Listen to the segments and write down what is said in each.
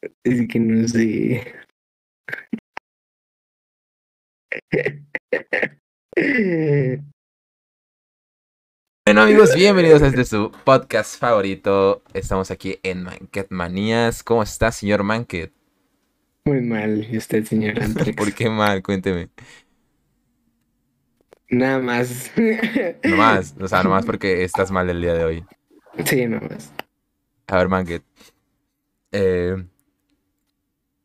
Es que no sé. Bueno amigos, bienvenidos a este su podcast favorito. Estamos aquí en Manket Manías. ¿Cómo está, señor Manket? Muy mal, ¿y usted, señor Antrix? ¿Por qué mal? Cuénteme. Nada más. No más, o sea, nomás porque estás mal el día de hoy. Sí, nada más. A ver, Manket. Eh,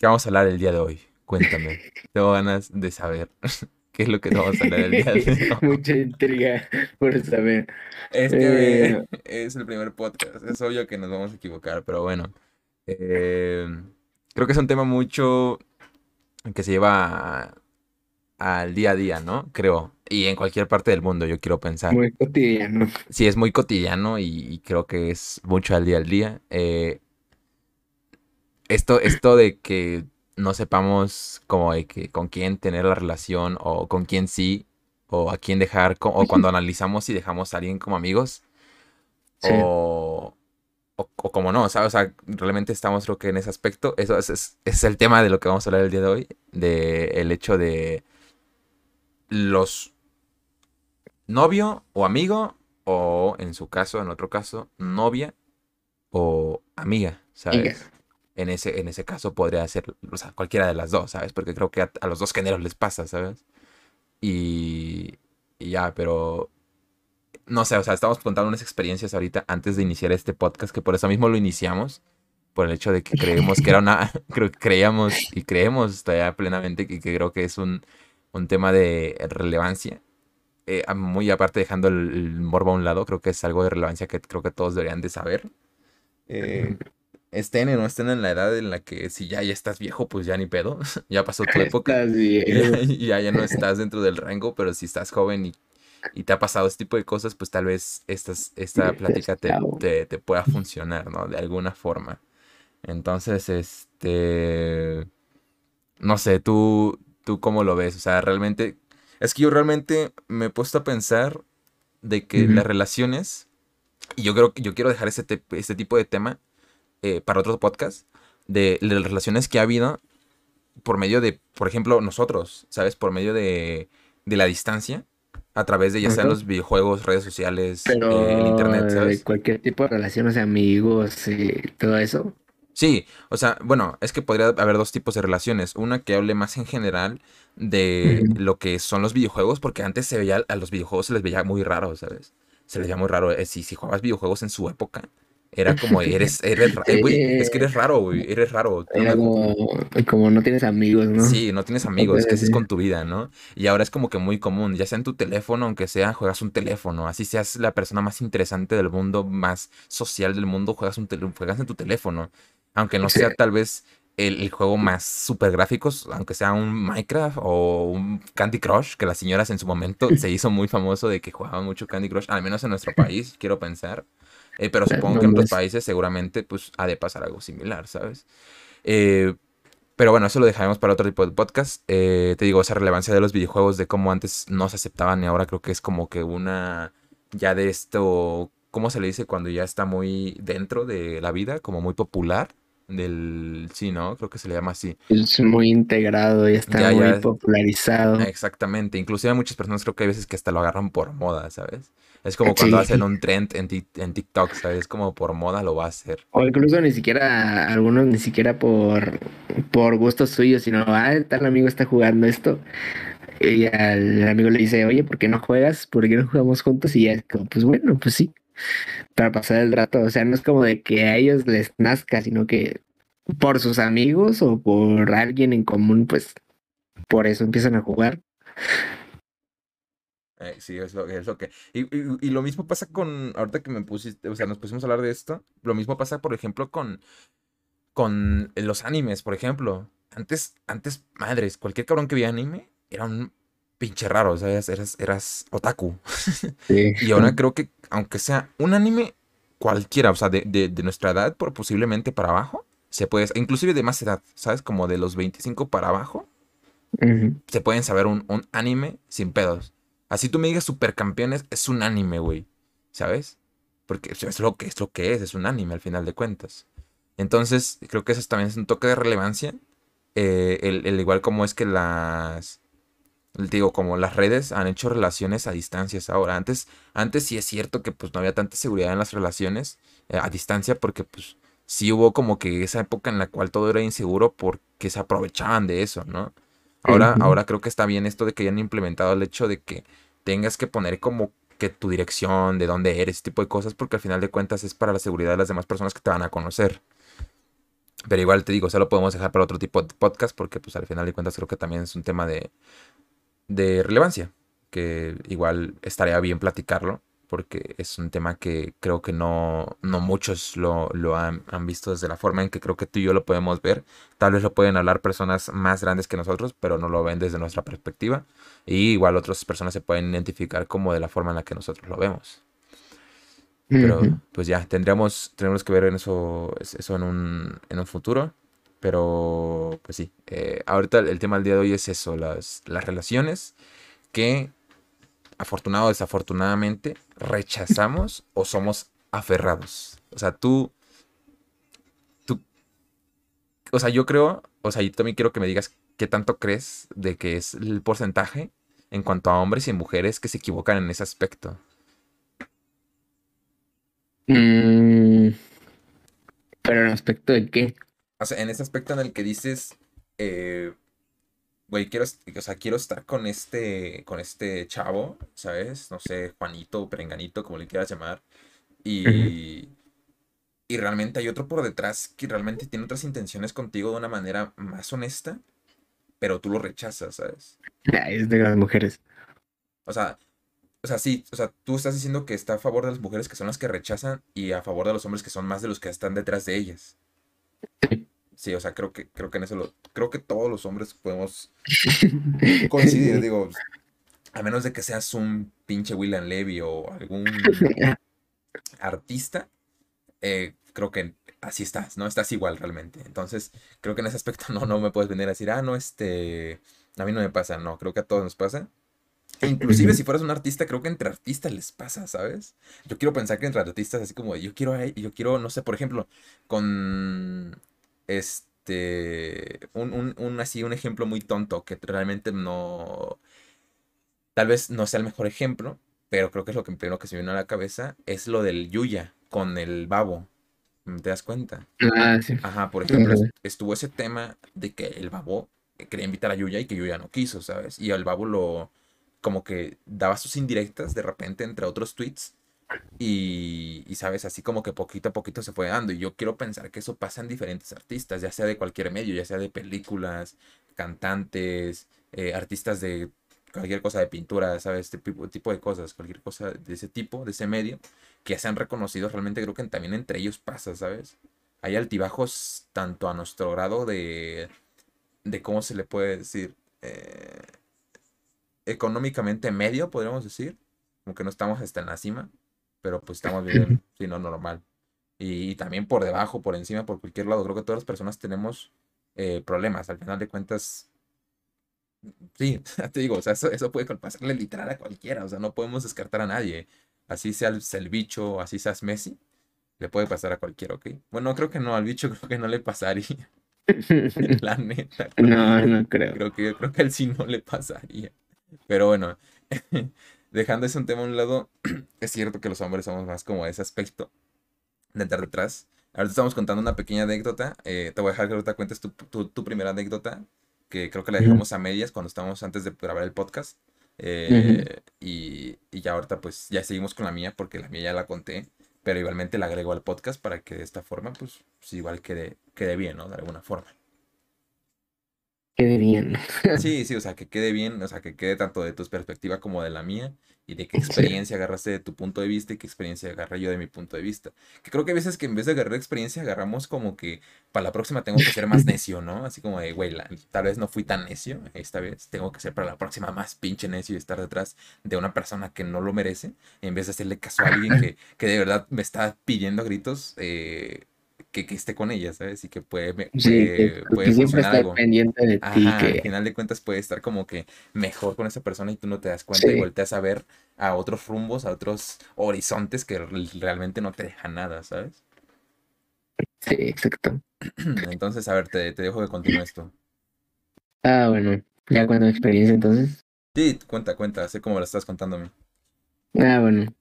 ¿Qué vamos a hablar el día de hoy? Cuéntame. Tengo ganas de saber qué es lo que vamos a hablar el día de hoy. Mucha intriga por saber. Es que Eh. es el primer podcast. Es obvio que nos vamos a equivocar, pero bueno. Eh, creo que es un tema mucho que se lleva al día a día, ¿no? Creo. Y en cualquier parte del mundo, yo quiero pensar. Muy cotidiano. Sí, es muy cotidiano y, y creo que es mucho al día al día. Eh, esto, esto de que no sepamos como de que con quién tener la relación o con quién sí o a quién dejar o cuando analizamos si dejamos a alguien como amigos Sí. o, o, o como no, ¿sabes? O sea, realmente estamos creo que en ese aspecto. Eso es, es, es el tema de lo que vamos a hablar el día de hoy, de el hecho de los novio o amigo o en su caso, en otro caso, novia o amiga, ¿sabes? En ese, en ese caso podría ser, o sea, cualquiera de las dos, ¿sabes? Porque creo que a, a los dos géneros les pasa, ¿sabes? Y, y ya, pero no sé, o sea, estamos contando unas experiencias ahorita antes de iniciar este podcast, que por eso mismo lo iniciamos, por el hecho de que creemos que era una, creo que creíamos y creemos todavía plenamente que, que creo que es un, un tema de relevancia. Eh, muy aparte dejando el, el morbo a un lado, creo que es algo de relevancia que creo que todos deberían de saber. Eh, estén o no estén en la edad en la que si ya, ya estás viejo, pues ya ni pedo, ya pasó tu época. Y ya, ya no estás dentro del rango, pero si estás joven y, y te ha pasado este tipo de cosas, pues tal vez estas, esta plática te, te, te pueda funcionar, ¿no? De alguna forma. Entonces, este... No sé, tú, tú cómo lo ves. O sea, realmente... Es que yo realmente me he puesto a pensar de que las relaciones... Y yo creo que yo quiero dejar este, te- este tipo de tema eh, para otro podcast. De, de las relaciones que ha habido por medio de, por ejemplo, nosotros, ¿sabes? Por medio de, de la distancia, a través de ya sean los videojuegos, redes sociales, Pero eh, el internet, de ¿sabes? cualquier tipo de relaciones, amigos y todo eso. Sí, o sea, bueno, es que podría haber dos tipos de relaciones. Una que hable más en general de lo que son los videojuegos, porque antes se veía, a los videojuegos se les veía muy raro, ¿sabes? Se les veía muy raro. eh, Si, si jugabas videojuegos en su época, era como, eres, eres, eh, es que eres raro, güey, eres raro. Era no- como, como no tienes amigos, ¿no? Sí, no tienes amigos, Cosas ¿qué haces con tu vida, no? Y ahora es como que muy común, ya sea en tu teléfono, aunque sea, juegas un teléfono, así seas la persona más interesante del mundo, más social del mundo, juegas, un juegas en tu teléfono. Aunque no Sí. sea tal vez el, el juego más super gráficos, aunque sea un Minecraft o un Candy Crush, que las señoras en su momento se hizo muy famoso de que jugaban mucho Candy Crush, al menos en nuestro país, quiero pensar. Eh, pero supongo que en otros países seguramente pues ha de pasar algo similar, ¿sabes? Eh, pero bueno, eso lo dejaremos para otro tipo de podcast. Eh, te digo, esa relevancia de los videojuegos, de cómo antes no se aceptaban y ahora creo que es como que una, ya de esto, ¿cómo se le dice cuando ya está muy dentro de la vida? Como muy popular. Del, sí, ¿no? Creo que se le llama así. Es muy integrado, ya está Ya, muy ya. popularizado. Exactamente. Inclusive hay muchas personas creo que hay veces que hasta lo agarran por moda, ¿sabes? Es como cuando Sí. hacen un trend en, en TikTok, ¿sabes? Como por moda lo va a hacer. O incluso ni siquiera, algunos ni siquiera por, por gusto suyo, sino, ah, tal amigo está jugando esto. Y al amigo le dice, oye, ¿por qué no juegas? ¿Por qué no jugamos juntos? Y ya es como, pues bueno, pues sí, para pasar el rato. O sea, no es como de que a ellos les nazca, sino que por sus amigos o por alguien en común, pues por eso empiezan a jugar. Eh, sí, es lo, es lo que... Y, y- y lo mismo pasa con, ahorita que me pusiste, o sea, nos pusimos a hablar de esto, lo mismo pasa, por ejemplo, con, con los animes, por ejemplo. Antes, antes, madres, cualquier cabrón que veía anime era un pinche raro, o sea, eras, eras, otaku. Sí. Y ahora creo que, aunque sea un anime cualquiera, o sea, de, de, de nuestra edad, por posiblemente para abajo, se puede, inclusive de más edad, ¿sabes? Como de los 25 para abajo, se pueden saber un, un anime sin pedos. Así tú me digas supercampeones, es un anime, güey. ¿Sabes? Porque es lo que es lo que es, es un anime al final de cuentas. Entonces, creo que eso también es un toque de relevancia. Eh, el, igual como es que las, digo, como las redes han hecho relaciones a distancias ahora. Antes, antes sí es cierto que pues no había tanta seguridad en las relaciones eh, a distancia porque pues sí hubo como que esa época en la cual todo era inseguro porque se aprovechaban de eso, ¿no? Ahora, ahora creo que está bien esto de que hayan implementado el hecho de que tengas que poner como que tu dirección, de dónde eres, ese tipo de cosas, porque al final de cuentas es para la seguridad de las demás personas que te van a conocer. Pero igual te digo, eso lo podemos dejar para otro tipo de podcast, porque pues al final de cuentas creo que también es un tema de, de relevancia, que igual estaría bien platicarlo porque es un tema que creo que no, no muchos lo, han, visto desde la forma en que creo que tú y yo lo podemos ver. Tal vez lo pueden hablar personas más grandes que nosotros, pero no lo ven desde nuestra perspectiva. Y igual otras personas se pueden identificar como de la forma en la que nosotros lo vemos. Pero pues ya, tendríamos, tendríamos que ver en eso, eso en, un, en un futuro. Pero pues sí, eh, ahorita el tema del día de hoy es eso, las, las relaciones que afortunado o desafortunadamente, rechazamos o somos aferrados. O sea, tú, tú, o sea, yo creo, o sea, yo también quiero que me digas qué tanto crees de que es el porcentaje en cuanto a hombres y mujeres que se equivocan en ese aspecto. Mm, pero en aspecto de qué? O sea, en ese aspecto en el que dices, eh, güey, quiero, o sea, quiero estar con este, con este chavo, ¿sabes? No sé, Juanito, Perenganito, como le quieras llamar. Y, y realmente hay otro por detrás que realmente tiene otras intenciones contigo de una manera más honesta, pero tú lo rechazas, ¿sabes? Es de las mujeres. O sea, o sea, sí, o sea, tú estás diciendo que está a favor de las mujeres que son las que rechazan y a favor de los hombres que son más de los que están detrás de ellas. Sí. Sí, o sea, creo que, creo que en eso lo, creo que todos los hombres podemos coincidir, digo, a menos de que seas un pinche William Levy o algún artista, eh, creo que así estás, ¿no? Estás igual realmente. Entonces, creo que en ese aspecto no, no me puedes venir a decir, ah, no, este, a mí no me pasa, no, creo que a todos nos pasa. E inclusive si fueras un artista, creo que entre artistas les pasa, ¿sabes? Yo quiero pensar que entre artistas, así como yo quiero, yo quiero, no sé, por ejemplo, con este, un, así, un ejemplo muy tonto que realmente no, tal vez no sea el mejor ejemplo, pero creo que es lo que primero que se me vino a la cabeza, es lo del Yuya con el babo. ¿Te das cuenta? Ah, sí. Ajá, por ejemplo, estuvo ese tema de que el babo quería invitar a Yuya y que Yuya no quiso, ¿sabes? Y el babo lo, como que daba sus indirectas de repente entre otros tweets y, sabes, así como que poquito a poquito se fue dando. Y yo quiero pensar que eso pasa en diferentes artistas, ya sea de cualquier medio, ya sea de películas, cantantes, eh, artistas de cualquier cosa de pintura, ¿sabes? Este tipo, de cosas, cualquier cosa de ese tipo, de ese medio, que se han reconocido, realmente creo que también entre ellos pasa, ¿sabes? Hay altibajos tanto a nuestro grado de, de cómo se le puede decir, eh, económicamente medio, podríamos decir, como que no estamos hasta en la cima, pero pues estamos bien, sino normal. Y, también por debajo, por encima, por cualquier lado. Creo que todas las personas tenemos eh, problemas. Al final de cuentas, sí, te digo, o sea, eso, eso puede pasarle literal a cualquiera. O sea, no podemos descartar a nadie. Así sea el, bicho, así seas Messi, le puede pasar a cualquiera, ¿ok? Bueno, creo que no, al bicho creo que no le pasaría. La neta. no, no creo. Creo que, creo que él sí no le pasaría. Pero bueno, dejando ese tema a un lado, es cierto que los hombres somos más como ese aspecto de estar detrás. Ahora te estamos contando una pequeña anécdota. Eh, te voy a dejar que ahorita cuentes tu, tu, primera anécdota, que creo que la dejamos a medias cuando estábamos antes de grabar el podcast. Eh, y, y, ya ahorita pues ya seguimos con la mía porque la mía ya la conté, pero igualmente la agrego al podcast para que de esta forma pues, pues igual quede, quede bien, ¿no? De alguna forma quede bien. Sí, sí, o sea, que quede bien, o sea, que quede tanto de tu perspectiva como de la mía y de qué experiencia agarraste de tu punto de vista y qué experiencia agarré yo de mi punto de vista. Que creo que a veces que en vez de agarrar experiencia agarramos como que para la próxima tengo que ser más necio, ¿no? Así como de, güey, tal vez no fui tan necio esta vez, tengo que ser para la próxima más pinche necio y estar detrás de una persona que no lo merece, en vez de hacerle caso a alguien que, que de verdad me está pidiendo a gritos. Eh, que, esté con ella, ¿sabes? Y que puede, puede, funcionar algo. pendiente de ti. Que... Al final de cuentas puede estar como que mejor con esa persona y tú no te das cuenta y volteas a ver a otros rumbos, a otros horizontes que realmente no te dejan nada, ¿sabes? Sí, exacto. Entonces, a ver, te, te dejo que continúe esto. Ah, bueno, ya cuando experiencia entonces. Sí, cuenta, cuenta, sé cómo lo estás contándome. Ah, bueno,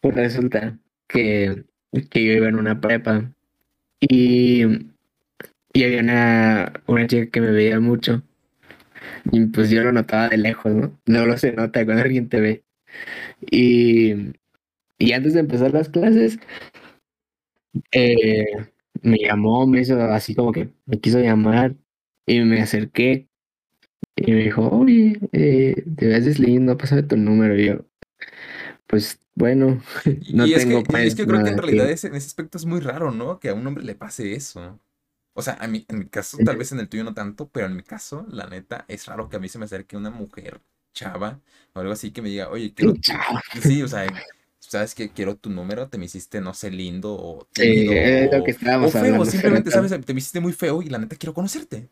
pues resulta que, que yo iba en una prepa y, y había una, una chica que me veía mucho y pues yo lo notaba de lejos, ¿no? Luego se nota cuando alguien te ve. Y, y antes de empezar las clases, eh, me llamó, me hizo así como que me quiso llamar y me acerqué y me dijo, oye, eh, te ves lindo, pásame tu número. Y yo, pues bueno, no Y es tengo que, y es que creo que en realidad que... ese- en ese aspecto es muy raro, ¿no? Que a un hombre le pase eso. O sea, a mí, en mi caso, tal vez en el tuyo no tanto, pero en mi caso, la neta, es raro que a mí se me acerque una mujer chava o algo así que me diga, oye, quiero. Sí, o sea, ¿sabes qué? Quiero tu número, te me hiciste, no sé, lindo o Sí, tímido es lo que o, o estábamos feo, hablando simplemente. ¿sabes? Te me hiciste muy feo y la neta quiero conocerte,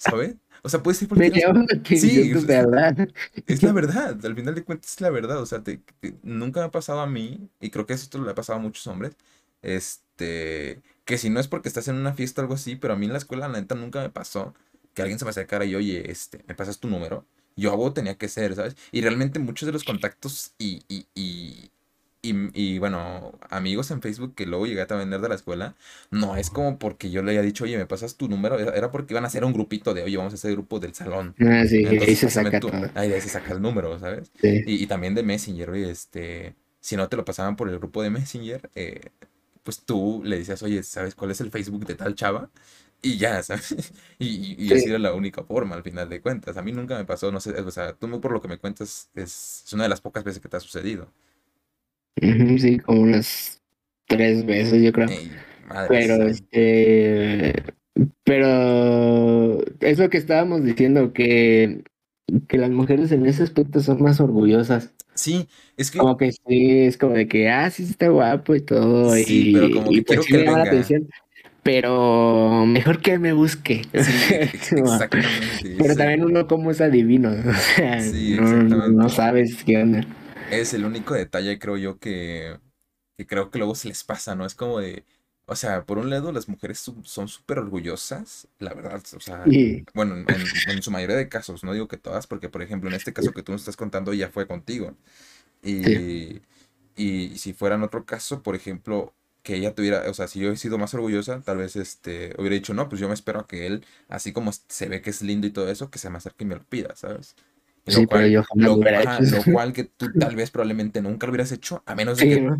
¿sabes? O sea, puede ser Me la atención Sí, tu verdad. es la verdad, al final de cuentas es la verdad, o sea, te- te- nunca me ha pasado a mí, y creo que esto le ha pasado a muchos hombres, este, que si no es porque estás en una fiesta o algo así, pero a mí en la escuela, la neta, nunca me pasó que alguien se me acercara y, oye, este, ¿me pasas tu número? Yo algo tenía que ser, ¿sabes? Y realmente muchos de los contactos y, y, y, y, y, bueno, amigos en Facebook que luego llegué a vender de la escuela, no es como porque yo le haya dicho, oye, ¿me pasas tu número? Era, porque iban a hacer un grupito de, oye, vamos a hacer grupo del salón. Ah, sí, ahí Entonces, se pásame saca tú. todo. Ahí se saca el número, ¿sabes? Sí. Y, y también de Messenger, oye, este, si no te lo pasaban por el grupo de Messenger, eh, pues tú le decías, oye, ¿sabes cuál es el Facebook de tal chava? Y ya, ¿sabes? Y, y, y así Sí. era la única forma, al final de cuentas. A mí nunca me pasó, no sé, o sea, tú por lo que me cuentas, es, es una de las pocas veces que te ha sucedido. Sí, como unas tres veces, yo creo. Ey, Pero este, pero es lo que estábamos diciendo, que, que las mujeres en ese aspecto son más orgullosas. Sí, es que, Como que sí, es como de que, ah, sí, está guapo y todo, sí, pero y, como y que pues quiero que me llama la atención, pero mejor que me busque. Sí, como- exactamente, pero también uno como es adivino, o sea, sí, no, no, sabes qué onda. Es el único detalle, creo yo, que, que creo que luego se les pasa, ¿no? Es como de, o sea, por un lado las mujeres son súper orgullosas, la verdad, o sea, Y bueno, en, su mayoría de casos, no digo que todas, porque por ejemplo, en este caso que tú nos estás contando ya fue contigo. sí, Y, y si fuera en otro caso, por ejemplo, que ella tuviera, o sea, si yo he sido más orgullosa, tal vez este, hubiera dicho, no, pues yo me espero a que él, así como se ve que es lindo y todo eso, que se me acerque y me lo pida, ¿sabes? Lo sí, pero cual, yo jamás lo lo, hubiera ajá, hecho eso. lo cual que tú tal vez probablemente nunca lo hubieras hecho, a menos de Sí, que, ¿no?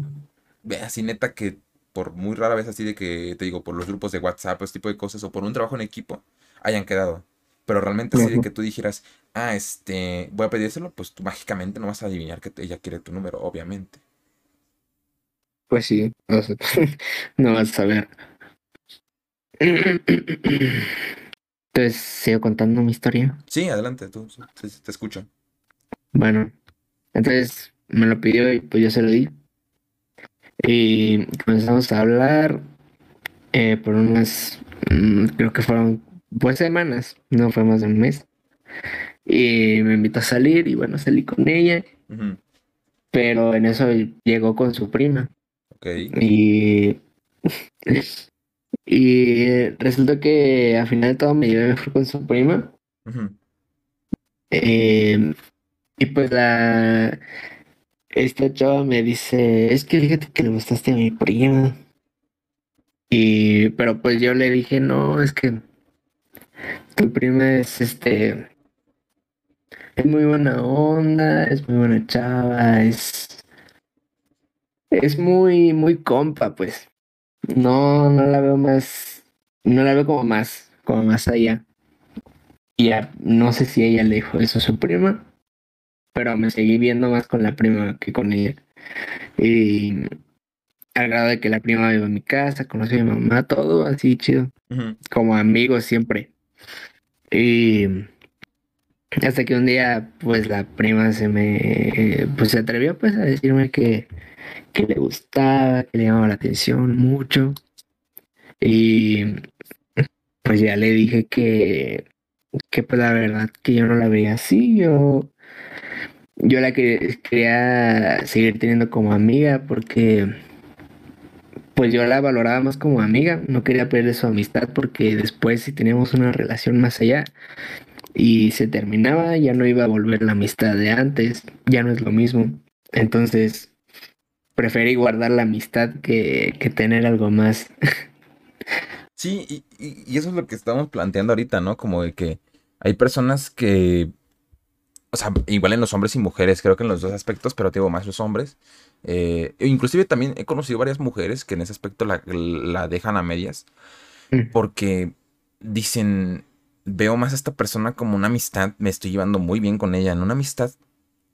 ve así neta que por muy rara vez así de que, te digo, por los grupos de WhatsApp, ese tipo de cosas, o por un trabajo en equipo, hayan quedado. Pero realmente así de que tú dijeras, ah, este, voy a pedírselo, pues tú mágicamente no vas a adivinar que ella quiere tu número, obviamente. Pues sí, o sea, no vas a saber. Entonces, sigo contando mi historia. Sí, adelante, tú, sí, sí, sí, te escucho. Bueno, entonces me lo pidió y pues yo se lo di. Y comenzamos a hablar eh, por unas, mm, creo que fueron pues semanas, no fue más de un mes. Y me invitó a salir y bueno, salí con ella, pero en eso llegó con su prima. Ok. Y, y resulta que al final de todo me llevé mejor con su prima. Eh, y pues la esta chava me dice, es que fíjate que le gustaste a mi prima. Y pero pues yo le dije, no, es que tu prima es este, es muy buena onda, es muy buena chava, es, es muy, muy compa, pues. No, no la veo más, no la veo como más, como más allá. Y ya, no sé si ella le dijo eso a su prima, pero me seguí viendo más con la prima que con ella. Y al grado de que la prima iba a mi casa, conoció a mi mamá, todo así chido, como amigos siempre. Y hasta que un día, pues la prima se me, pues se atrevió pues a decirme que, que le gustaba, que le llamaba la atención mucho. Y pues ya le dije que, que pues la verdad que yo no la veía así, yo, yo la que quería seguir teniendo como amiga porque pues yo la valoraba más como amiga, no quería perder su amistad porque después si teníamos una relación más allá y se terminaba, ya no iba a volver la amistad de antes, ya no es lo mismo. Entonces, preferí guardar la amistad que, que tener algo más. Sí, y, y, eso es lo que estamos planteando ahorita, ¿no? Como de que hay personas que, o sea, igual en los hombres y mujeres, creo que en los dos aspectos, pero digo más los hombres. Eh, inclusive también he conocido varias mujeres que en ese aspecto la, la dejan a medias, mm. porque dicen, veo más a esta persona como una amistad, me estoy llevando muy bien con ella en una amistad,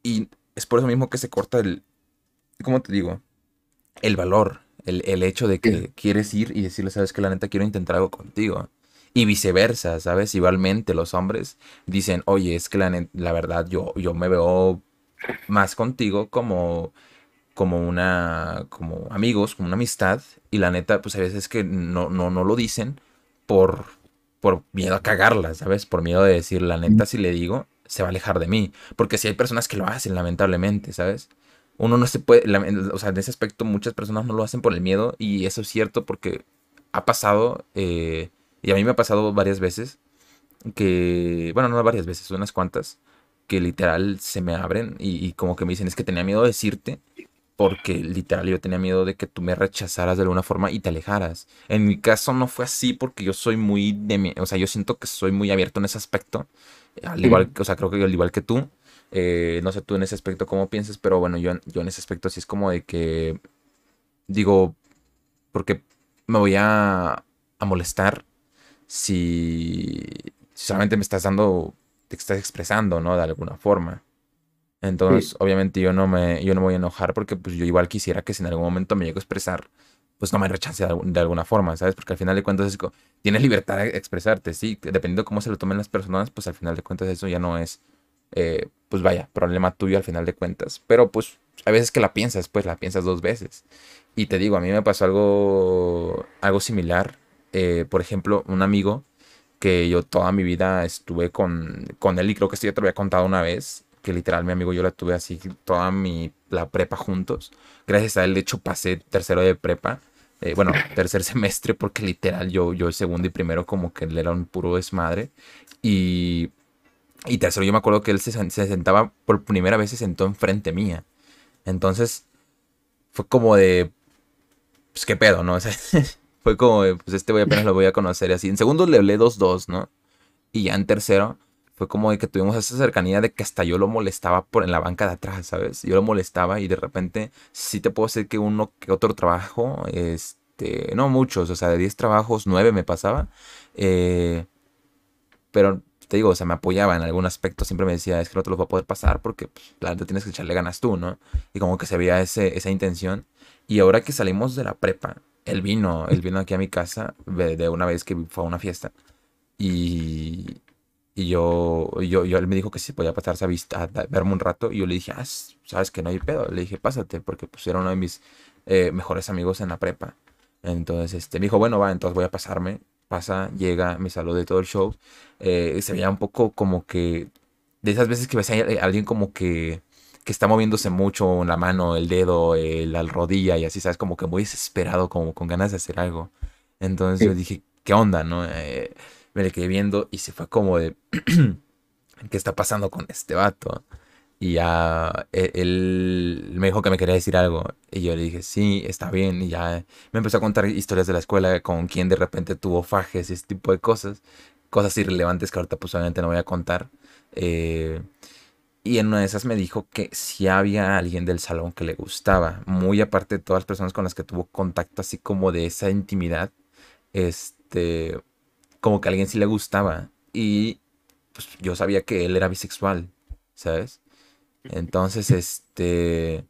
y es por eso mismo que se corta el, ¿cómo te digo? El valor, el, hecho de que quieres ir y decirle, sabes que la neta quiero intentar algo contigo. Y viceversa, ¿sabes? Igualmente los hombres dicen, oye, es que la, la verdad yo, yo me veo más contigo como, como una, como amigos, como una amistad. Y la neta, pues a veces que no, no, no lo dicen por, por miedo a cagarla, ¿sabes? Por miedo de decir, la neta, si le digo, se va a alejar de mí. Porque si hay personas que lo hacen, lamentablemente, ¿sabes? Uno no se puede, o sea, en ese aspecto muchas personas no lo hacen por el miedo y eso es cierto porque ha pasado, eh, y a mí me ha pasado varias veces, que, bueno, no varias veces, unas cuantas, que literal se me abren y, como que me dicen, es que tenía miedo de decirte porque literal yo tenía miedo de que tú me rechazaras de alguna forma y te alejaras. En mi caso no fue así porque yo soy muy de, o sea, yo siento que soy muy abierto en ese aspecto, al igual, o sea, creo que al igual que tú. Eh, no sé tú en ese aspecto cómo piensas, pero bueno, yo, yo en ese aspecto sí es como de que digo, porque me voy a, a molestar si, solamente me estás dando, te estás expresando, ¿no? De alguna forma. Entonces, obviamente yo no me, yo no me voy a enojar porque pues yo igual quisiera que si en algún momento me llego a expresar, pues no me rechace de, alguna forma, ¿sabes? Porque al final de cuentas es, tienes libertad de expresarte, sí, dependiendo de cómo se lo tomen las personas, pues al final de cuentas eso ya no es eh, pues vaya, problema tuyo al final de cuentas. Pero pues a veces que la piensas, pues la piensas dos veces. Y te digo, a mí me pasó algo, algo similar. Eh, por ejemplo, un amigo que yo toda mi vida estuve con, con él y creo que esto ya te lo había contado una vez, que literal mi amigo yo la tuve así toda mi, la prepa juntos. Gracias a él, de hecho, pasé tercero de prepa. Eh, bueno, tercer semestre porque literal yo, yo el segundo y primero como que él era un puro desmadre. Y y tercero, yo me acuerdo que él se, sentaba, por primera vez se sentó enfrente mía. Entonces, fue como de, pues qué pedo, ¿no? fue como de, pues este voy apenas lo voy a conocer y así. En segundo le hablé dos, dos, ¿no? Y ya en tercero, fue como de que tuvimos esa cercanía de que hasta yo lo molestaba por en la banca de atrás, ¿sabes? Yo lo molestaba y de repente sí te puedo decir que uno que otro trabajo, este, no muchos, o sea, de 10 trabajos, 9 me pasaba. Eh, pero te digo, o sea, me apoyaba en algún aspecto, siempre me decía, es que no te los va a poder pasar porque pues, la verdad tienes que echarle ganas tú, ¿no? Y como que se veía ese, esa intención. Y ahora que salimos de la prepa, él vino, él vino aquí a mi casa de, una vez que fue a una fiesta. Y, y yo, yo, yo, él me dijo que si podía pasarse a, vista, a verme un rato. Y yo le dije, ah, sabes que no hay pedo. Le dije, pásate, porque pues era uno de mis eh, mejores amigos en la prepa. Entonces, este, me dijo, bueno, va, entonces voy a pasarme pasa, llega, me saluda de todo el show. Eh, se veía un poco como que. De esas veces que ves a alguien como que. que está moviéndose mucho la mano, el dedo, la rodilla y así, ¿sabes? Como que muy desesperado, como con ganas de hacer algo. Entonces yo dije, ¿qué onda, no? Eh, me le quedé viendo y se fue como de. ¿Qué está pasando con este vato? Y ya e, él, me dijo que me quería decir algo. Y yo le dije, sí, está bien. Y ya me empezó a contar historias de la escuela, con quien de repente tuvo fajes y ese tipo de cosas. Cosas irrelevantes que ahorita pues obviamente no voy a contar. Eh, y en una de esas me dijo que si había alguien del salón que le gustaba. Muy aparte de todas las personas con las que tuvo contacto, así como de esa intimidad. Este, como que alguien sí le gustaba. Y pues yo sabía que él era bisexual, ¿sabes? Entonces, este,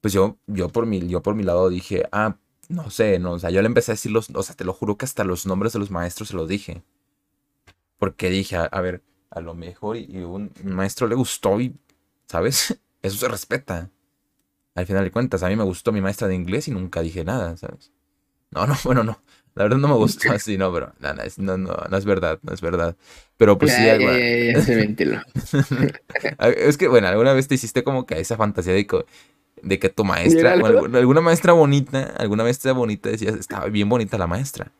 pues yo, yo por mi, yo por mi lado dije, ah, no sé, no, o sea, yo le empecé a decir los, o sea, te lo juro que hasta los nombres de los maestros se los dije. Porque dije, a, ver, a lo mejor y, un maestro le gustó y, ¿sabes? Eso se respeta. Al final de cuentas, a mí me gustó mi maestra de inglés y nunca dije nada, ¿sabes? No, no, bueno, no. La verdad no me gustó así, no, pero no, no, no, no, es verdad, no es verdad. Pero pues sí, ya, ya, se es que, bueno, alguna vez te hiciste como que esa fantasía de que, de que tu maestra, alguna maestra bonita, alguna maestra bonita decía, estaba bien bonita la maestra.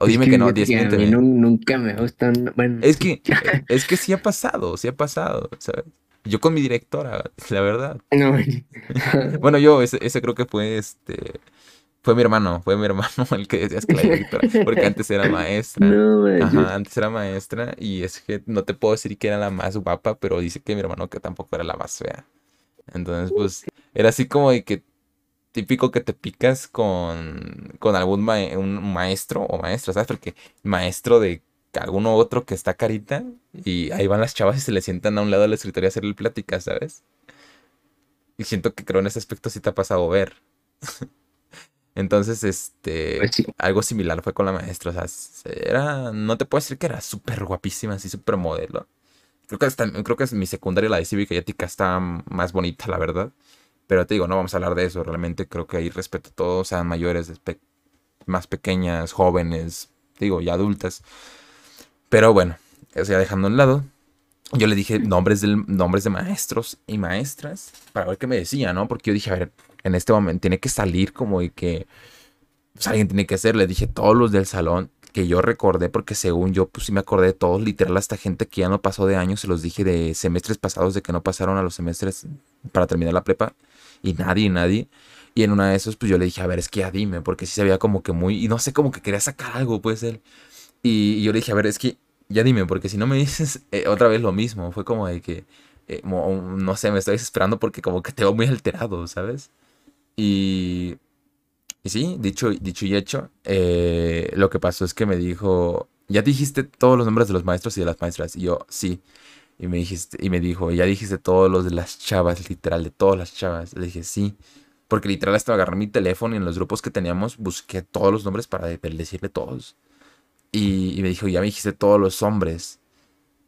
O dime que, no, 10 A mí nunca me gustan. Bueno, es que, es que sí ha pasado, sí ha pasado, ¿sabes? Yo con mi directora, la verdad. No. bueno, yo, ese, ese creo que fue este. Fue mi hermano, fue mi hermano el que decías que la directora, porque antes era maestra. No, Ajá, antes era maestra y es que no te puedo decir que era la más guapa, pero dice que mi hermano que tampoco era la más fea. Entonces, pues, era así como de que típico que te picas con, con algún un maestro o maestra, ¿sabes? Porque maestro de alguno otro que está carita y ahí van las chavas y se le sientan a un lado del escritorio a hacerle pláticas, ¿sabes? Y siento que creo en ese aspecto sí te ha pasado ver. Entonces, este, pues algo similar fue con la maestra, o sea, era, no te puedo decir que era súper guapísima, así súper modelo. Creo que, hasta, creo que es mi secundaria, la de cívica y ética, está más bonita, la verdad. Pero te digo, no vamos a hablar de eso, realmente creo que hay respeto a todos, sean mayores, más pequeñas, jóvenes, digo, y adultas. Pero bueno, o sea, dejando a un lado, yo le dije nombres, del, nombres de maestros y maestras para ver qué me decía, ¿no? Porque yo dije, a ver, en este momento tiene que salir como de que pues, alguien tiene que hacer. Le dije todos los del salón que yo recordé, porque según yo, pues sí me acordé de todos, literal, hasta gente que ya no pasó de años, se los dije de semestres pasados, de que no pasaron a los semestres para terminar la prepa, y nadie, nadie. Y en una de esos, pues yo le dije, a ver, es que ya dime, porque sí se veía como que muy, y no sé, como que quería sacar algo, pues él. Y, yo le dije, a ver, es que ya dime, porque si no me dices eh, otra vez lo mismo, fue como de que, eh, no sé, me estoy desesperando porque como que te veo muy alterado, ¿sabes? Y, y sí, dicho, dicho y hecho, eh, lo que pasó es que me dijo, ya dijiste todos los nombres de los maestros y de las maestras. Y yo, sí. Y me dijiste, y me dijo, ya dijiste todos los de las chavas, literal, de todas las chavas. Le dije, sí. Porque literal hasta agarré mi teléfono y en los grupos que teníamos busqué todos los nombres para decirle todos. Y, me dijo, ya me dijiste todos los hombres.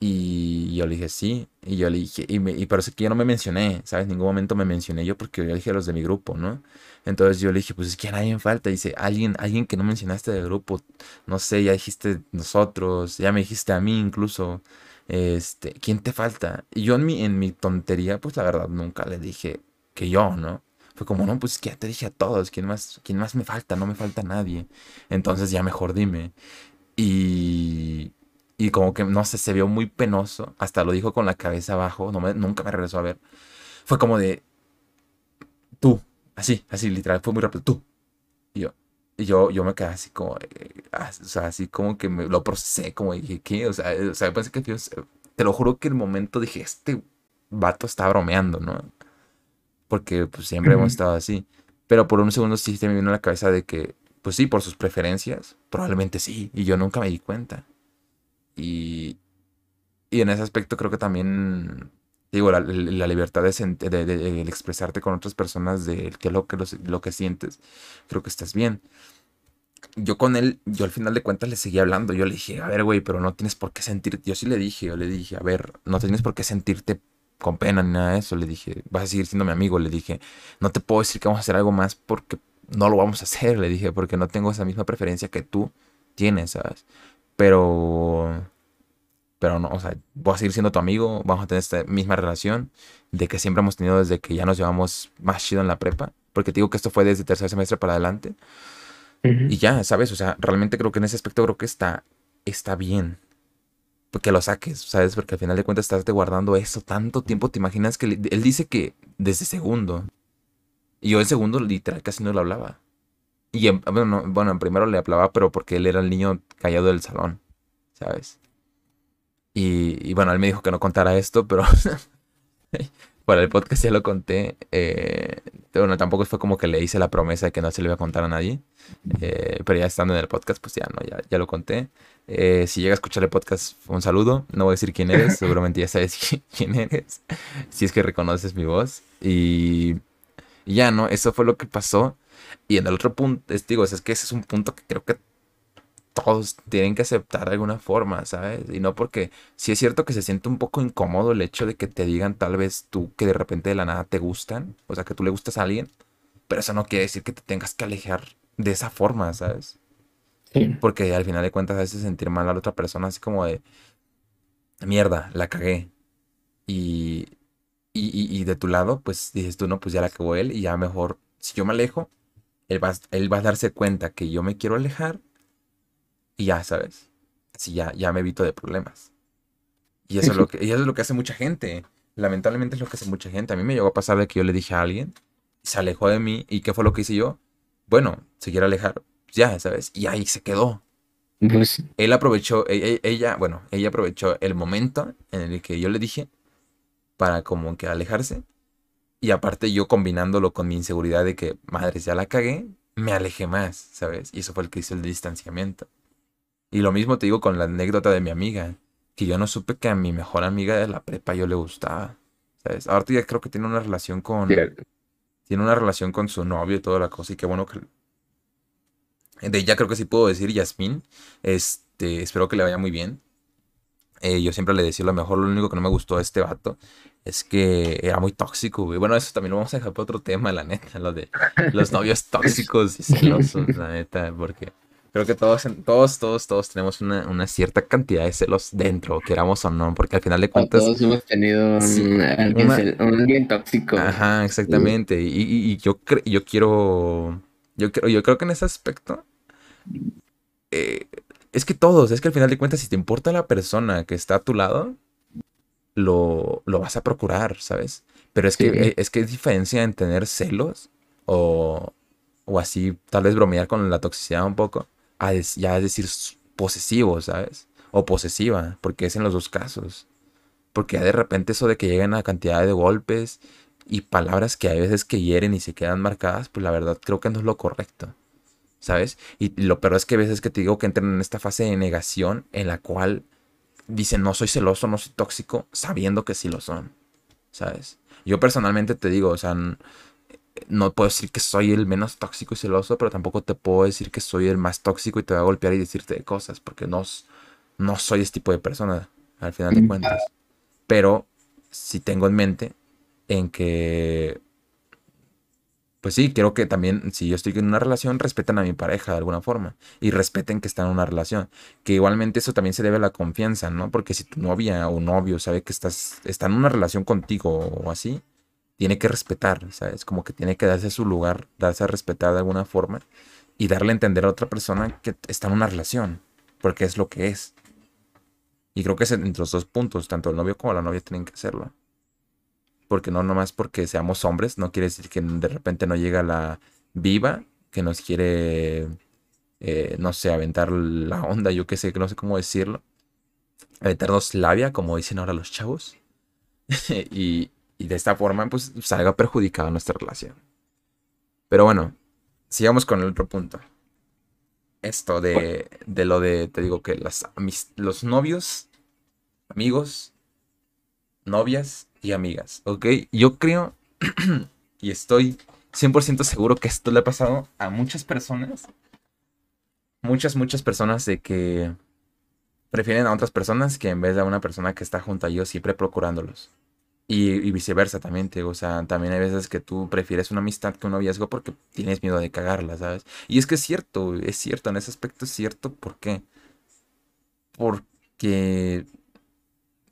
Y yo le dije, sí. Y yo le dije, y, me, y parece que yo no me mencioné, ¿sabes? En ningún momento me mencioné yo porque yo dije a los de mi grupo, ¿no? Entonces yo le dije, pues es que a nadie falta. Dice, alguien, alguien que no mencionaste del grupo, no sé, ya dijiste nosotros, ya me dijiste a mí incluso. Este, ¿quién te falta? Y yo en mi, en mi tontería, pues la verdad nunca le dije que yo, ¿no? Fue como, no, pues que ya te dije a todos, ¿quién más, quién más me falta? No me falta nadie. Entonces ya mejor dime. Y, y como que, no sé, se vio muy penoso. Hasta lo dijo con la cabeza abajo. No me, nunca me regresó a ver. Fue como de, tú, así, así, literal. Fue muy rápido, tú. Y yo, y yo, yo me quedé así como, eh, o sea, así como que me lo procesé, como dije, ¿qué? O sea, o sea pensé que, te lo juro que el momento dije, este vato está bromeando, ¿no? Porque pues siempre hemos estado así. Pero por un segundo sí se me vino a la cabeza de que pues sí, por sus preferencias, probablemente sí, y yo nunca me di cuenta. Y, y en ese aspecto creo que también, digo, la, libertad de, expresarte con otras personas de qué lo que, lo, que sientes, creo que estás bien. Yo con él, yo al final de cuentas le seguía hablando, yo le dije, a ver, güey, pero no tienes por qué sentirte, yo sí le dije, yo le dije, a ver, no tienes por qué sentirte con pena ni nada de eso, le dije, vas a seguir siendo mi amigo, le dije, no te puedo decir que vamos a hacer algo más porque no lo vamos a hacer, le dije, porque no tengo esa misma preferencia que tú tienes, ¿sabes? Pero, pero no, o sea, voy a seguir siendo tu amigo, vamos a tener esta misma relación de que siempre hemos tenido desde que ya nos llevamos más chido en la prepa, porque te digo que esto fue desde tercer semestre para adelante. Y ya, ¿sabes? O sea, realmente creo que en ese aspecto creo que está, está bien. Que lo saques, ¿sabes? Porque al final de cuentas estás guardando eso tanto tiempo. ¿Te imaginas que él dice que desde segundo, y yo en segundo literal casi no le hablaba. Y en, bueno, bueno, en primero le hablaba, pero porque él era el niño callado del salón, ¿sabes? Y, bueno, él me dijo que no contara esto, pero para el podcast ya lo conté. Eh, bueno, tampoco fue como que le hice la promesa de que no se le iba a contar a nadie. Eh, pero ya estando en el podcast, pues ya, no, ya, ya lo conté. Eh, si llega a escuchar el podcast, un saludo. No voy a decir quién eres, seguramente ya sabes quién eres. Si es que reconoces mi voz. Y y ya, ¿no? Eso fue lo que pasó. Y en el otro punto, es, digo, es que ese es un punto que creo que todos tienen que aceptar de alguna forma, ¿sabes? Y no porque si es cierto que se siente un poco incómodo el hecho de que te digan tal vez tú que de repente de la nada te gustan, o sea, que tú le gustas a alguien, pero eso no quiere decir que te tengas que alejar de esa forma, ¿sabes? Sí. Porque al final de cuentas hace sentir mal a la otra persona así como de mierda, la cagué. Y, Y, de tu lado, pues dices tú, no, pues ya la acabó él y ya mejor, si yo me alejo, él va, él va a darse cuenta que yo me quiero alejar y ya, ¿sabes? Así ya, ya me evito de problemas. Y eso, es lo que, y eso es lo que hace mucha gente. Lamentablemente es lo que hace mucha gente. A mí me llegó a pasar de que yo le dije a alguien, se alejó de mí, ¿y qué fue lo que hice yo? Bueno, se quiere alejar, ya, ¿sabes? Y ahí se quedó. Pues Él aprovechó, ella, ella, bueno, ella aprovechó el momento en el que yo le dije para como que alejarse. Y aparte yo combinándolo con mi inseguridad de que, madres, ya la cagué, me alejé más, ¿sabes? Y eso fue el que hizo el distanciamiento. Y lo mismo te digo con la anécdota de mi amiga, que yo no supe que a mi mejor amiga de la prepa yo le gustaba, ¿sabes? Ahorita ya creo que tiene una relación con... Tiene una relación con su novio y toda la cosa, y qué bueno que... De ella creo que sí puedo decir, Yasmín, este, espero que le vaya muy bien. Eh, yo siempre le decía lo mejor, lo único que no me gustó de este vato es que era muy tóxico, güey. Bueno, eso también lo vamos a dejar para otro tema, la neta, lo de los novios tóxicos y celosos, la neta, porque creo que todos, todos, todos, todos tenemos una, cierta cantidad de celos dentro, queramos o no, porque al final de cuentas... Todos hemos tenido un, alguien, tóxico. Ajá, exactamente. Y, yo, yo quiero... Yo, yo creo que en ese aspecto... Eh, es que todos, es que al final de cuentas, si te importa la persona que está a tu lado, lo, lo vas a procurar, ¿sabes? Pero es que, es que hay diferencia en tener celos o, o así, tal vez bromear con la toxicidad un poco, a ya es decir posesivo, ¿sabes? O posesiva, porque es en los dos casos. Porque ya de repente eso de que llegan a cantidad de golpes y palabras que hay veces que hieren y se quedan marcadas, pues la verdad creo que no es lo correcto. ¿Sabes? Y lo peor es que a veces que te digo que entran en esta fase de negación en la cual dicen no soy celoso, no soy tóxico, sabiendo que sí lo son, ¿sabes? Yo personalmente te digo, o sea, no puedo decir que soy el menos tóxico y celoso, pero tampoco te puedo decir que soy el más tóxico y te voy a golpear y decirte cosas, porque no, no soy ese tipo de persona, al final de mm. cuentas. Pero si tengo en mente en que pues sí, quiero que también, si yo estoy en una relación, respeten a mi pareja de alguna forma y respeten que está en una relación. Que igualmente eso también se debe a la confianza, ¿no? Porque si tu novia o novio sabe que estás, está en una relación contigo o así, tiene que respetar, ¿sabes? Como que tiene que darse su lugar, darse a respetar de alguna forma y darle a entender a otra persona que está en una relación, porque es lo que es. Y creo que es entre los dos puntos, tanto el novio como la novia tienen que hacerlo porque no nomás porque seamos hombres, no quiere decir que de repente no llega la viva que nos quiere, eh, no sé, aventar la onda, yo qué sé, no sé cómo decirlo, aventarnos labia, como dicen ahora los chavos, y, de esta forma, pues salga perjudicada nuestra relación. Pero bueno, sigamos con el otro punto. Esto de, de lo de, te digo que las, los novios, amigos, novias y amigas, ¿ok? Yo creo y estoy 100% seguro que esto le ha pasado a muchas personas. Muchas, muchas personas de que prefieren a otras personas que en vez de a una persona que está junto a ellos siempre procurándolos. Y, viceversa también, O sea, también hay veces que tú prefieres una amistad que un noviazgo porque tienes miedo de cagarla, ¿sabes? Y es que es cierto, es cierto, en ese aspecto es cierto. ¿Por qué? Porque...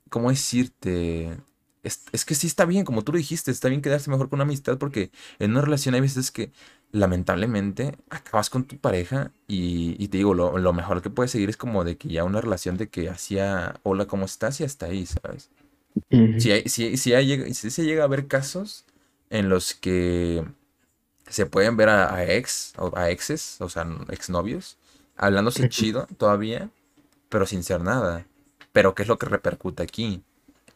¿Cómo decirte? Es, que sí está bien, como tú lo dijiste, está bien quedarse mejor con una amistad porque en una relación hay veces que lamentablemente acabas con tu pareja y, te digo, lo, mejor que puedes seguir es como de que ya una relación de que hacía, hola, ¿cómo estás? Y hasta ahí, ¿sabes? si, hay, si, si, hay, si se llega a ver casos en los que se pueden ver a, ex, o a exes, o sea, exnovios, hablándose chido todavía, pero sin ser nada. Pero ¿qué es lo que repercute aquí?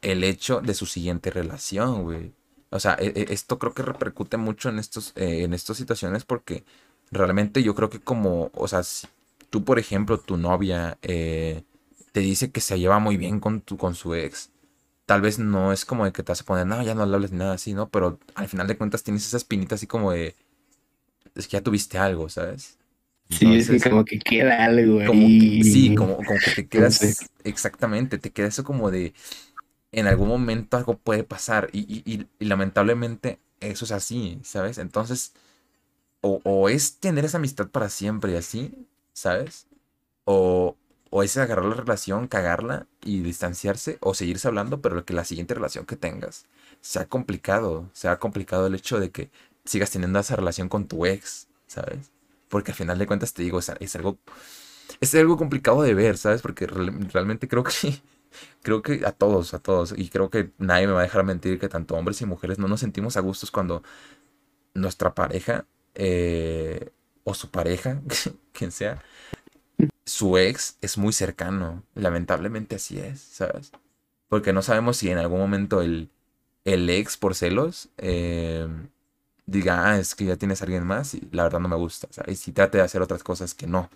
El hecho de su siguiente relación, güey. O sea, e, e, esto creo que repercute mucho en, estos, eh, en estas situaciones porque realmente yo creo que como, o sea, si tú, por ejemplo, tu novia eh, te dice que se lleva muy bien con, tu, con su ex, tal vez no es como de que te vas a poner, no, ya no le hables ni nada así, ¿no? Pero al final de cuentas tienes esa espinita así como de, es que ya tuviste algo, ¿sabes? sí, es que como que queda algo ahí. sí, como, como que te quedas, exactamente, te queda eso como de, en algún momento algo puede pasar y, lamentablemente eso es así, ¿sabes? Entonces, o, es tener esa amistad para siempre y así, ¿sabes? O, o es agarrar la relación, cagarla y distanciarse o seguirse hablando, pero que la siguiente relación que tengas se ha complicado, se ha complicado el hecho de que sigas teniendo esa relación con tu ex, ¿sabes? Porque al final de cuentas te digo, es, algo, es algo complicado de ver, ¿sabes? Porque realmente creo que, creo que a todos, a todos, y creo que nadie me va a dejar mentir que tanto hombres y mujeres no nos sentimos a gustos cuando nuestra pareja eh, o su pareja, quien sea, su ex es muy cercano. Lamentablemente así es, ¿sabes? Porque no sabemos si en algún momento el, el ex por celos eh, diga, ah, es que ya tienes a alguien más y la verdad no me gusta. ¿sabes? Y trate de hacer otras cosas que no.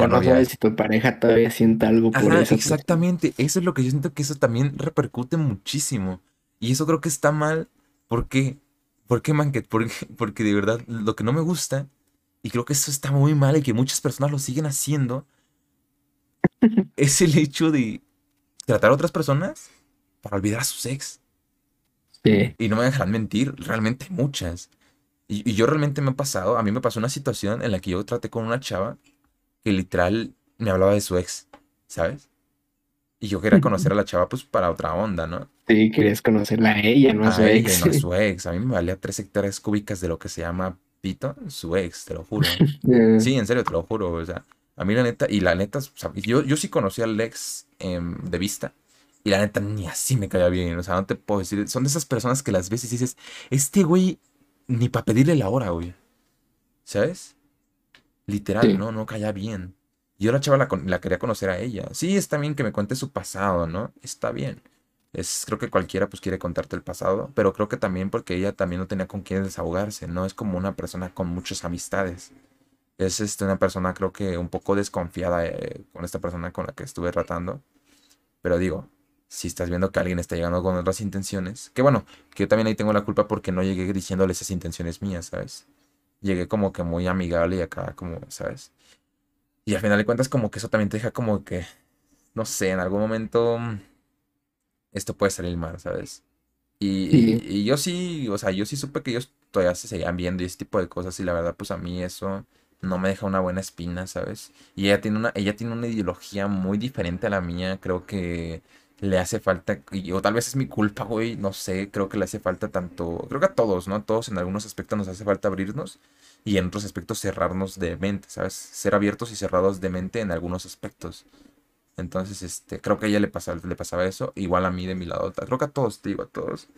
O no sabes si tu pareja todavía siente algo por eso. Exactamente, eso es lo que yo siento que eso también repercute muchísimo. Y eso creo que está mal. ¿Por qué? ¿Por qué, Manket? Porque, porque de verdad lo que no me gusta, y creo que eso está muy mal y que muchas personas lo siguen haciendo, es el hecho de tratar a otras personas para olvidar a sus ex. Sí. Y no me dejarán mentir, realmente muchas. Y, yo realmente me ha pasado, a mí me pasó una situación en la que yo traté con una chava que literal me hablaba de su ex, ¿sabes? Y yo quería conocer a la chava pues para otra onda, ¿no? Sí, querías conocerla a ella, no a, su ex. no a su ex. A mí me valía tres hectáreas cúbicas de lo que se llama pito, su ex, te lo juro. sí, en serio, te lo juro. O sea, a mí la neta, y la neta, yo, yo sí conocí al ex em, de vista. Y la neta, ni así me caía bien. O sea, no te puedo decir. Son de esas personas que las ves y dices, este güey ni para pedirle la hora, güey. ¿Sabes? Literal, no, no caía bien. Yo la chava la, quería conocer a ella. Sí, está bien que me cuente su pasado, ¿no? Está bien. Es, creo que cualquiera pues quiere contarte el pasado, pero creo que también porque ella también no tenía con quién desahogarse, ¿no? Es como una persona con muchas amistades. Es este, una persona creo que un poco desconfiada eh, con esta persona con la que estuve tratando. Pero digo, si estás viendo que alguien está llegando con otras intenciones, que bueno, que yo también ahí tengo la culpa porque no llegué diciéndole esas intenciones mías, ¿sabes? Llegué como que muy amigable y acá como, ¿sabes? Y al final de cuentas como que eso también te deja como que, no sé, en algún momento esto puede salir mal, ¿sabes? Y, yo sí, o sea, yo sí supe que ellos todavía se seguían viendo y ese tipo de cosas y la verdad pues a mí eso no me deja una buena espina, ¿sabes? Y ella tiene una, ella tiene una ideología muy diferente a la mía, creo que le hace falta, o tal vez es mi culpa, güey, no sé, creo que le hace falta tanto, creo que a todos, ¿no? A todos en algunos aspectos nos hace falta abrirnos y en otros aspectos cerrarnos de mente, ¿sabes? Ser abiertos y cerrados de mente en algunos aspectos. Entonces, este, creo que a ella le pasaba, le pasaba eso, igual a mí de mi lado, creo que a todos, te digo, a todos.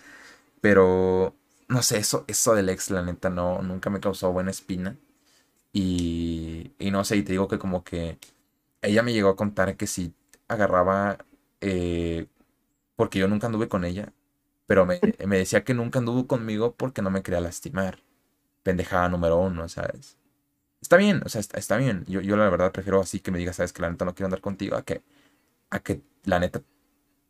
Pero, no sé, eso, eso del ex, la neta, no, nunca me causó buena espina. Y, y no sé, y te digo que como que ella me llegó a contar que si agarraba eh, porque yo nunca anduve con ella, pero me, decía que nunca anduvo conmigo porque no me quería lastimar. Pendejada número uno, ¿sabes? Está bien, o sea, está, bien. Yo, yo la verdad prefiero así que me digas, sabes que la neta no quiero andar contigo, a que, a que la neta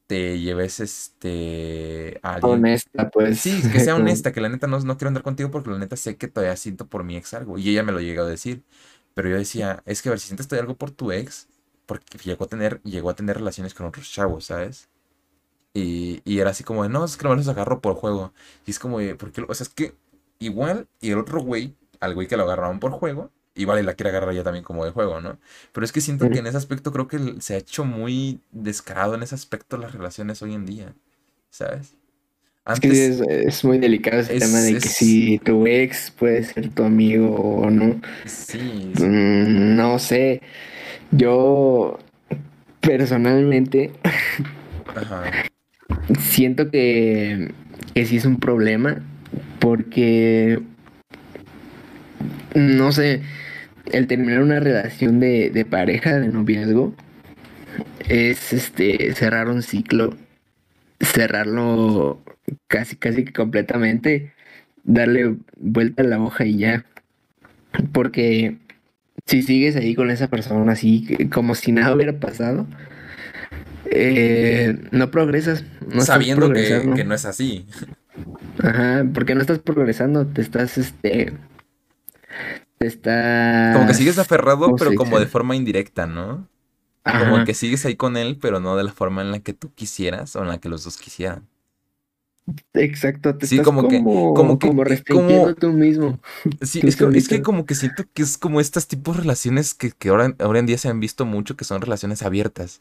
te lleves este a honesta pues sí que sea honesta que la neta no, no quiero andar contigo porque la neta sé que todavía siento por mi ex algo y ella me lo llegó a decir pero yo decía es que a ver si sientes todavía algo por tu ex porque llegó a tener, llegó a tener relaciones con otros chavos, ¿sabes? Y, y era así como de, no, es que no me los agarro por juego. Y es como de, porque, o sea, es que igual, y el otro güey, al güey que lo agarraron por juego, igual y la quiere agarrar ya también como de juego, ¿no? Pero es que siento que en ese aspecto creo que se ha hecho muy descarado en ese aspecto las relaciones hoy en día, ¿sabes? Antes, es, es, muy delicado ese tema de que si tu ex puede ser tu amigo o no. Sí. Mm, no sé. Yo personalmente siento que, que sí es un problema porque, no sé, el terminar una relación de, pareja, de noviazgo, es este cerrar un ciclo, cerrarlo casi, casi completamente, darle vuelta a la hoja y ya. Porque si sigues ahí con esa persona así, como si nada hubiera pasado, eh, no progresas. No Sabiendo que, no es así. Ajá, porque no estás progresando, te estás, este, te estás... Como que sigues aferrado, pero como de forma indirecta, ¿no? Como que sigues ahí con él, pero no de la forma en la que tú quisieras o en la que los dos quisieran. Exacto, te sí, estás como, que, como, que, como restringiendo tú mismo. Sí, es que, es que, como que siento que es como estas tipos de relaciones que, que ahora, ahora, en día se han visto mucho, que son relaciones abiertas,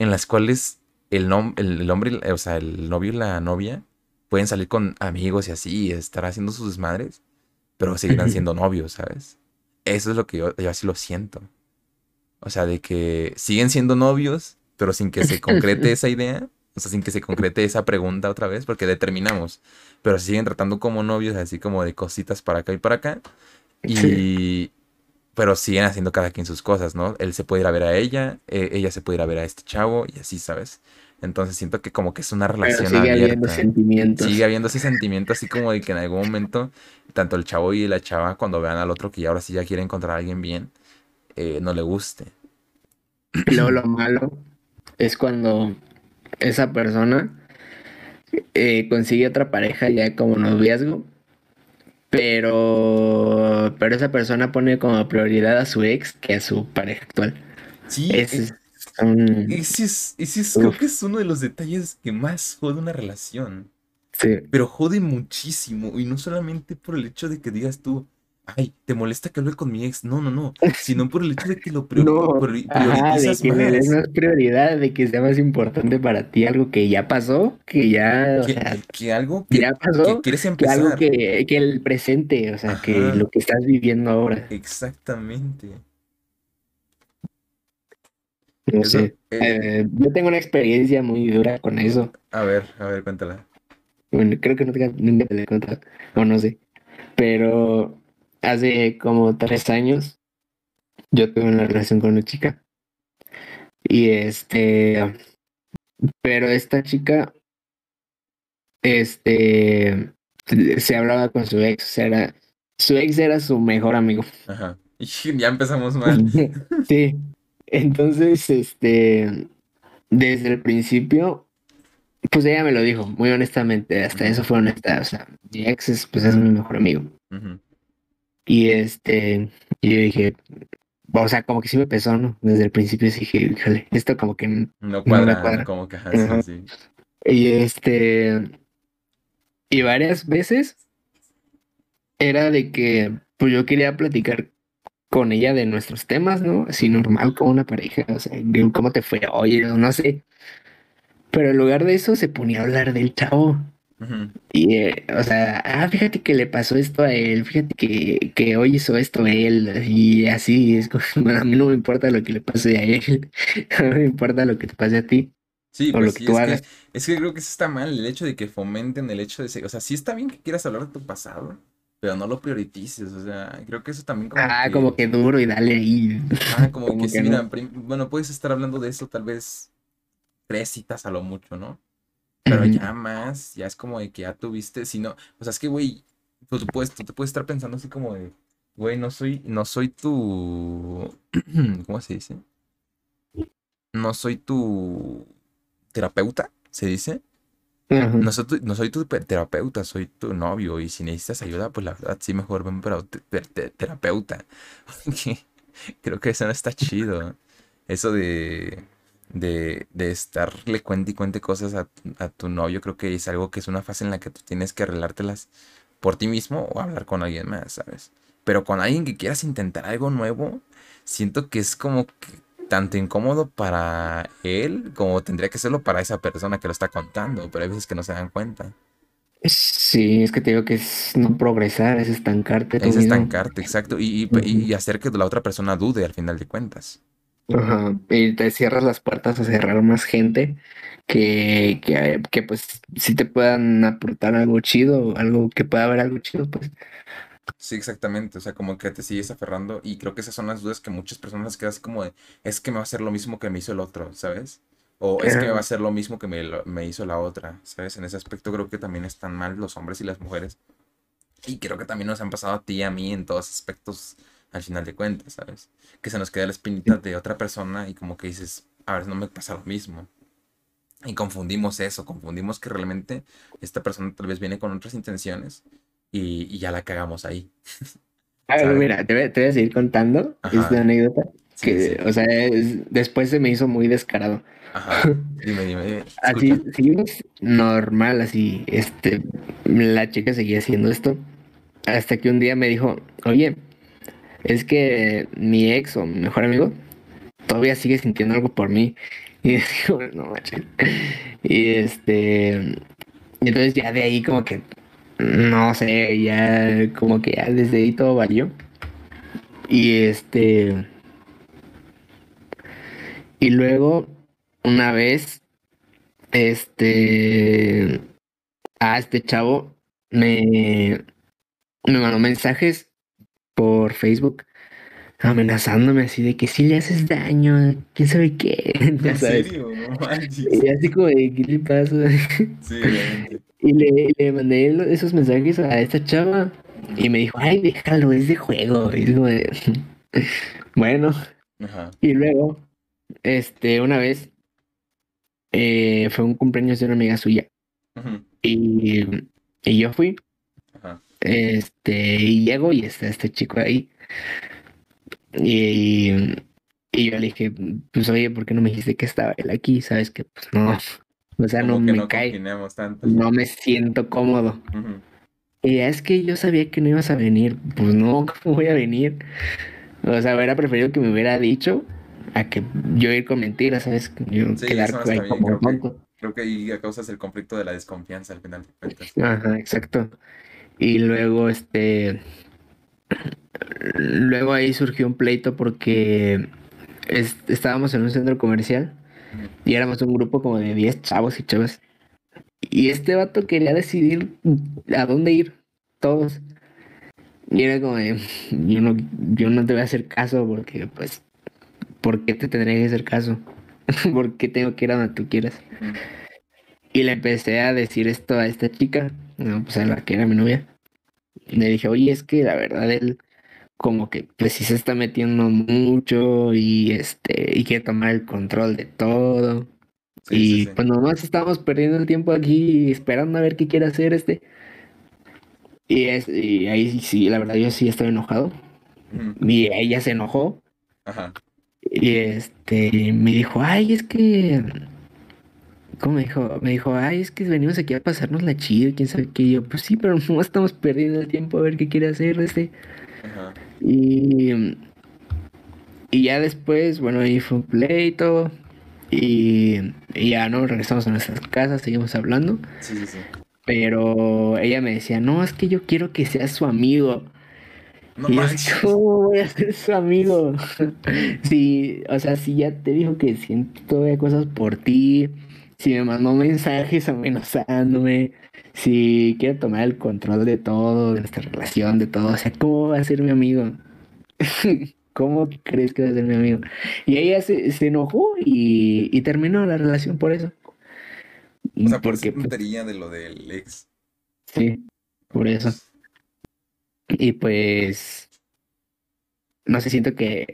en las cuales el, el, el hombre, o sea, el novio y la novia pueden salir con amigos y así, y estar haciendo sus desmadres, pero seguirán siendo novios, ¿sabes? Eso es lo que yo, yo así lo siento. O sea, de que siguen siendo novios, pero sin que se concrete esa idea. O sea, sin que se concrete esa pregunta otra vez, porque determinamos. Pero se siguen tratando como novios, así como de cositas para acá y para acá. Y. Pero siguen haciendo cada quien sus cosas, ¿no? Él se puede ir a ver a ella, eh, ella se puede ir a ver a este chavo, y así, ¿sabes? Entonces siento que como que es una relación Pero sigue habiendo abierta. sentimientos. Sigue habiendo ese sentimiento así como de que en algún momento, tanto el chavo y la chava, cuando vean al otro que ya ahora sí ya quiere encontrar a alguien bien, eh, no le guste. Luego lo malo es cuando esa persona eh, consigue otra pareja ya como noviazgo, pero, pero esa persona pone como prioridad a su ex que a su pareja actual. Sí, Ese e- es un- ese es, ese es- creo que es uno de los detalles que más jode una relación. sí. Pero jode muchísimo. Y no solamente por el hecho de que digas tú, ay, ¿te molesta que hable con mi ex? No, no, no. Sino por el hecho de que lo prior- No, priori- ajá, de que le des más. prioridad, de que sea más importante para ti algo que ya pasó, que ya, o Que, sea, que algo que, ya que pasó, quieres que algo empezar. que, que el presente, o sea, que lo que estás viviendo ahora. Exactamente. No Eso, sé. eh, Eh, yo tengo una experiencia muy dura con eso. a ver, a ver, cuéntala. Bueno, creo que no te, nunca te la he contado, o no sé. Pero hace como tres años yo tuve una relación con una chica. Y este, pero esta chica, este, se hablaba con su ex, o sea, era, su ex era su mejor amigo. Ajá. Y ya empezamos mal. Sí, entonces, este, desde el principio, pues ella me lo dijo, muy honestamente, hasta eso fue honesta, o sea, mi ex es, pues es mi mejor amigo. Y este, y yo dije, o sea, como que sí me pesó, ¿no? Desde el principio dije, híjole, esto como que... No me cuadra, cuadra. como que ajá, sí. Y este, y varias veces era de que, pues yo quería platicar con ella de nuestros temas, ¿no? Así normal como una pareja, o sea, cómo te fue hoy, no sé. Pero en lugar de eso se ponía a hablar del chavo. Y, eh, o sea, ah, fíjate que le pasó esto a él, fíjate que, que hoy hizo esto a él, y así, es como, bueno, a mí no me importa lo que le pase a él, mí me importa lo que te pase a ti, Sí, o pues lo que sí, tú es que, hagas. es que creo que eso está mal, el hecho de que fomenten el hecho de ser, o sea, sí está bien que quieras hablar de tu pasado, pero no lo priorices, o sea, creo que eso también como Ah, que, como que duro y dale ahí. ah, como como que sí, que mira, no. prim- bueno, puedes estar hablando de eso tal vez tres citas a lo mucho, ¿no? Pero ya más, ya es como de que ya tuviste, si no, o sea, es que, güey, tú, tú puedes, tú te puedes estar pensando así como de, güey, no soy, no soy tu, ¿cómo se dice? No soy tu terapeuta, se dice. No soy, tu, no soy tu pe- terapeuta, soy tu novio. Y si necesitas ayuda, pues la verdad sí mejor ven para te- te- te- terapeuta. Creo que eso no está chido. Eso de, de, de estarle cuente y cuente cosas a, a tu novio, creo que es algo que es una fase en la que tú tienes que arreglártelas por ti mismo o hablar con alguien más, ¿sabes? Pero con alguien que quieras intentar algo nuevo, siento que es como que tanto incómodo para él como tendría que serlo para esa persona que lo está contando, pero hay veces que no se dan cuenta. Sí, es que te digo que es no progresar, es estancarte Es mismo. estancarte, exacto, y, y- y- y hacer que la otra persona dude al final de cuentas. Ajá. Y te cierras las puertas a cerrar más gente que, que, que pues sí te puedan aportar algo chido, algo que pueda haber algo chido, pues. Sí, exactamente, o sea, como que te sigues aferrando y creo que esas son las dudas que muchas personas quedan así como de, es que me va a hacer lo mismo que me hizo el otro, ¿sabes? O es que me va a hacer lo mismo que me, me hizo la otra, ¿sabes? En ese aspecto creo que también están mal los hombres y las mujeres. Y creo que también nos han pasado a ti y a mí en todos aspectos al final de cuentas, ¿sabes? Que se nos queda la espinita de otra persona y como que dices, a ver, no me pasa lo mismo. Y confundimos eso, confundimos que realmente esta persona tal vez viene con otras intenciones y, y ya la cagamos ahí, A ver, ¿sabes? mira, te voy, te voy a seguir contando Ajá. esta anécdota que, sí. o sea, es- después se me hizo muy descarado. Ajá. Dime, dime, dime. Así, seguimos normal, así, este, la chica seguía haciendo esto, hasta que un día me dijo, oye, es que mi ex o mi mejor amigo todavía sigue sintiendo algo por mí. Y digo, no manches. Y este, Y entonces ya de ahí como que, no sé, ya como que ya desde ahí todo valió. Y este... Y luego, una vez, este... A este chavo me, me mandó mensajes por Facebook amenazándome así de que si le haces daño, quién sabe qué. ¿En serio? No Y así como de, ¿qué le pasa? Sí. Y le, le mandé esos mensajes a esta chava y me dijo, ay, déjalo, es de juego. Y como de, bueno. Ajá. Y luego, este, una vez, eh, fue un cumpleaños de una amiga suya. Y, y yo fui. Este, y llego y está este chico ahí. Y, y yo le dije, pues oye, ¿por qué no me dijiste que estaba él aquí? Sabes que pues no, o sea, no me no cae, tanto. no me siento cómodo. Y es que yo sabía que no ibas a venir. Pues no, ¿cómo voy a venir? O sea, hubiera preferido que me hubiera dicho a que yo ir con mentiras, ¿sabes? Yo Sí, quedar ahí bien, como creo que-. Creo que ahí causas el conflicto de la desconfianza al final de cuentas. Ajá, exacto. Y luego, este, luego ahí surgió un pleito porque es- estábamos en un centro comercial y éramos un grupo como de 10 chavos y chavas. Y este vato quería decidir a dónde ir, todos. Y era como de, yo no, yo no te voy a hacer caso porque, pues, ¿por qué te tendría que hacer caso? ¿Por qué tengo que ir a donde tú quieras? Y le empecé a decir esto a esta chica, no, pues a la que era mi novia. Le dije, oye, es que la verdad él como que pues sí se está metiendo mucho y este, y quiere tomar el control de todo. Sí, y sí, sí. pues nomás estamos perdiendo el tiempo aquí esperando a ver qué quiere hacer este. Y, es, y ahí sí, la verdad yo sí estoy enojado. Ujú. Y ella se enojó. Ajá. Y este me dijo, ay, es que. ¿Cómo me dijo? Me dijo, ay, es que venimos aquí a pasarnos la chido, quién sabe qué. Y yo, pues sí, pero no estamos perdiendo el tiempo a ver qué quiere hacer este. Ajá. Y, y ya después, bueno, ahí fue un pleito. Y, y ya no, regresamos a nuestras casas, seguimos hablando. Sí, sí, sí. Pero ella me decía, no, es que yo quiero que seas su amigo. No Y yo. ¿cómo voy a ser su amigo? Sí, o sea, si ya te dijo que siento todavía cosas por ti, si me mandó mensajes amenazándome, si quiere tomar el control de todo, de nuestra relación, de todo, o sea, ¿cómo va a ser mi amigo? ¿Cómo crees que va a ser mi amigo? Y ella se, se enojó y, y terminó la relación por eso. O sea, por Porque, pues, tontería de lo del ex. sí, por eso. Y pues, no sé, siento que,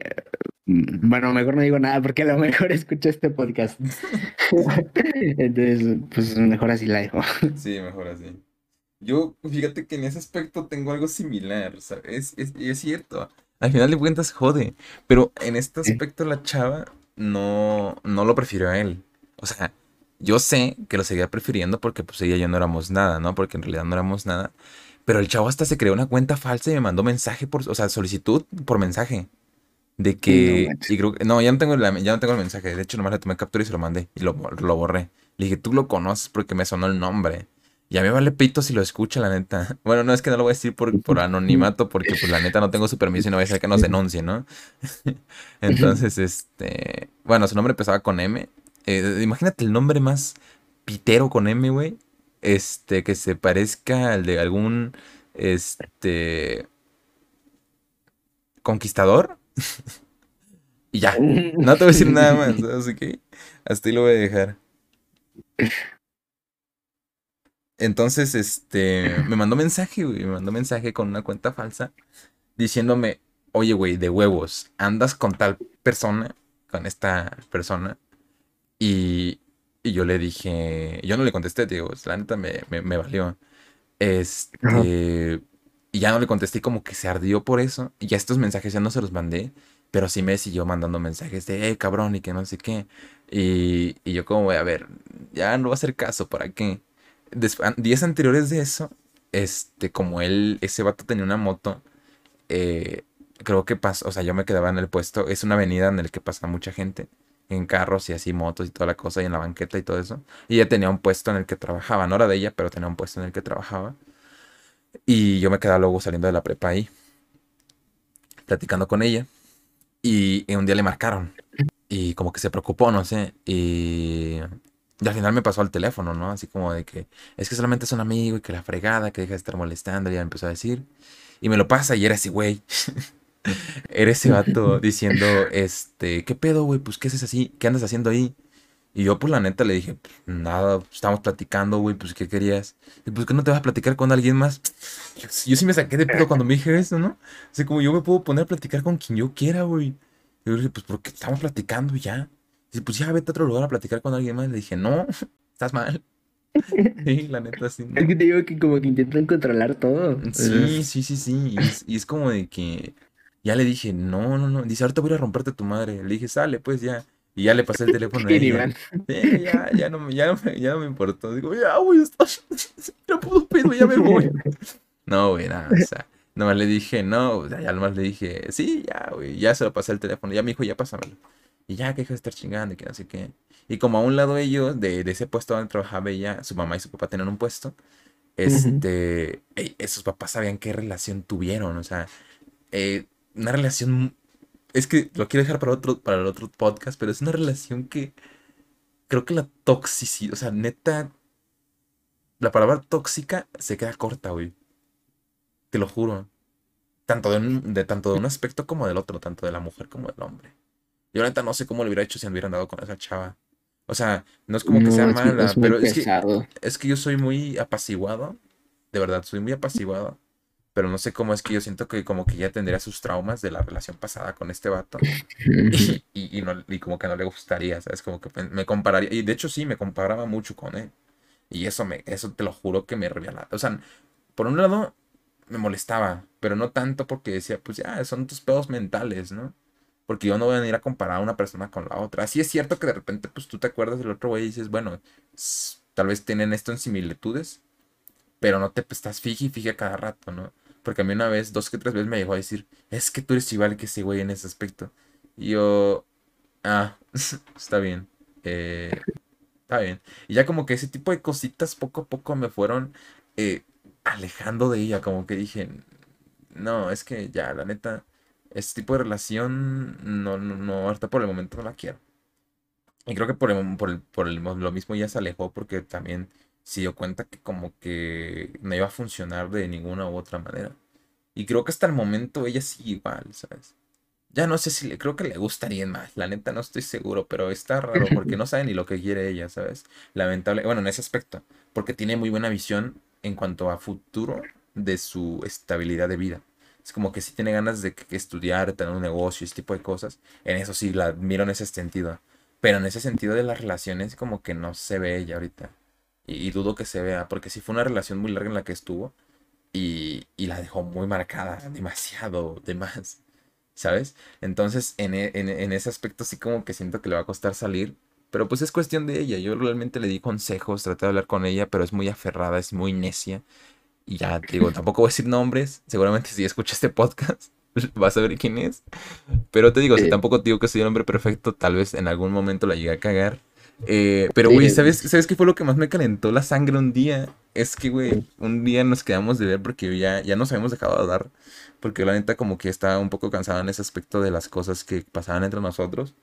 bueno, mejor no digo nada porque a lo mejor escucho este podcast. Entonces, pues mejor así la dejo. Sí, mejor así. Yo, fíjate que en ese aspecto tengo algo similar, ¿sabes? Es, y es cierto. Al final de cuentas jode. Pero en este aspecto la chava no, no lo prefirió a él. O sea, yo sé que lo seguía prefiriendo porque pues ella y yo no éramos nada, ¿no? Porque en realidad no éramos nada. Pero el chavo hasta se creó una cuenta falsa y me mandó mensaje por, o sea, solicitud por mensaje. De No que, manches. y creo que, no, ya no tengo la- ya no tengo el mensaje. De hecho, nomás le tomé captura y se lo mandé y lo, lo borré. Le dije, tú lo conoces porque me sonó el nombre. Y a mí vale pito si lo escucha, la neta. Bueno, no es que no lo voy a decir por, por anonimato, porque pues la neta no tengo su permiso y no voy a hacer que nos denuncie, ¿no? Entonces, este, bueno, su nombre empezaba con M. Eh, imagínate el nombre más pitero con M, güey. Este, que se parezca al de algún, este, conquistador. Y ya, no te voy a decir nada más, así que hasta ahí lo voy a dejar. Entonces, este, me mandó mensaje, güey, me mandó mensaje con una cuenta falsa diciéndome, oye, güey, de huevos, andas con tal persona, con esta persona. Y, y yo le dije, yo no le contesté, digo, la neta me, me, me valió. Este, y ya no le contesté, como que se ardió por eso. Y ya estos mensajes ya no se los mandé, pero sí me siguió mandando mensajes de, hey, cabrón, y que no sé qué. Y, y yo como, voy a ver, ya no va a hacer caso, ¿para qué? Días anteriores de eso, este, como él, ese vato tenía una moto, eh, creo que pasó, o sea, yo me quedaba en el puesto, es una avenida en la que pasa mucha gente, en carros y así motos y toda la cosa y en la banqueta y todo eso. Y ella tenía un puesto en el que trabajaba, no era de ella, pero tenía un puesto en el que trabajaba. Y yo me quedaba luego saliendo de la prepa ahí, platicando con ella. Y, un día le marcaron. Y como que se preocupó, no sé. Y, al final me pasó al teléfono, ¿no? Así como de que es que solamente es un amigo y que la fregada, que deja de estar molestando. Y ya empezó a decir. Y me lo pasa y era así, güey. era ese vato diciendo, este, ¿qué pedo, güey? Pues, ¿qué haces así? ¿Qué andas haciendo ahí? Y yo, pues, la neta, le dije, pues, nada, estamos platicando, güey, pues, ¿qué querías? Y pues, ¿qué no te vas a platicar con alguien más? Yo, sí me saqué de pedo cuando me dije eso, ¿no? Así como yo me puedo poner a platicar con quien yo quiera, güey. Y yo dije, pues, porque estamos platicando ya. Y pues, ya, vete a otro lugar a platicar con alguien más. Le dije, no, estás mal. Sí, la neta, sí. Es que te digo que como que intentan controlar todo. Sí, sí, sí, sí. Y es, y es como de que ya le dije, no, no, no. Dice, ahorita voy a romperte tu madre. Le dije, sale, pues ya. Y ya le pasé el teléfono a ella. ya, ya, no, ya, no me, ya no me importó. Digo, ya, güey, no puedo pedo, ya me voy. No, güey, nada, o sea, nomás le dije, no, ya nomás le dije, sí, ya, güey, ya se lo pasé el teléfono. Ya me dijo, ya pásamelo. Y ya, que deja de estar chingando y que sé qué. Y como a un lado ellos, de, de ese puesto donde trabajaba ella, su mamá y su papá tenían un puesto, este, esos papás sabían qué relación tuvieron, o sea, eh, una relación es que lo quiero dejar para otro, para el otro podcast, pero es una relación que creo que la toxicidad, o sea, neta, la palabra tóxica se queda corta, güey. Te lo juro. Tanto de, un, de, tanto de un aspecto como del otro, tanto de la mujer como del hombre. Yo neta no sé cómo lo hubiera hecho si hubieran dado con esa chava. O sea, no es como que sea mala, pero es que, es que yo soy muy apaciguado. De verdad, soy muy apaciguado pero no sé cómo es que yo siento que como que ya tendría sus traumas de la relación pasada con este vato y, no, y como que no le gustaría, ¿sabes? Como que me compararía, y de hecho sí, me comparaba mucho con él. Y eso, me, eso te lo juro que me revelaba. O sea, por un lado me molestaba, pero no tanto porque decía, pues ya, son tus pedos mentales, ¿no? Porque yo no voy a ir a comparar a una persona con la otra. Así es cierto que de repente, pues tú te acuerdas del otro güey y dices, bueno, tal vez tienen esto en similitudes, pero no te pues, estás fije y fije cada rato, ¿no? Porque a mí una vez, dos que tres veces me llegó a decir, es que tú eres igual que ese güey en ese aspecto. Y yo, ah, está bien. Eh, está bien. Y ya como que ese tipo de cositas poco a poco me fueron eh, alejando de ella. Como que dije, no, es que ya, la neta, este tipo de relación, no, no, no, ahorita por el momento no la quiero. Y creo que por, por, por lo mismo ya se alejó porque también se dio cuenta que como que no iba a funcionar de ninguna u otra manera. Y creo que hasta el momento ella sigue igual, ¿sabes? Ya no sé si le creo que le gustaría más, la neta no estoy seguro, pero está raro porque no sabe ni lo que quiere ella, ¿sabes? Lamentable, bueno, en ese aspecto, porque tiene muy buena visión en cuanto a futuro de su estabilidad de vida. Es como que si tiene ganas de estudiar, tener un negocio, ese tipo de cosas. En eso sí, la miro en ese sentido. Pero en ese sentido de las relaciones, como que no se ve ella ahorita. Y, dudo que se vea, porque sí fue una relación muy larga en la que estuvo y, y la dejó muy marcada, demasiado, de más, ¿sabes? Entonces, en, e, en, en, ese aspecto sí como que siento que le va a costar salir, pero pues es cuestión de ella. Yo realmente le di consejos, traté de hablar con ella, pero es muy aferrada, es muy necia. Y ya, te digo, tampoco voy a decir nombres, seguramente si escucha este podcast vas a ver quién es. Pero te digo, si tampoco te digo que soy el hombre perfecto, tal vez en algún momento la llegue a cagar. Eh, pero, güey, ¿sabes, ¿sabes qué fue lo que más me calentó la sangre un día? Es que, güey, un día nos quedamos de ver porque ya, ya nos habíamos dejado de dar. Porque la neta como que estaba un poco cansada en ese aspecto de las cosas que pasaban entre nosotros.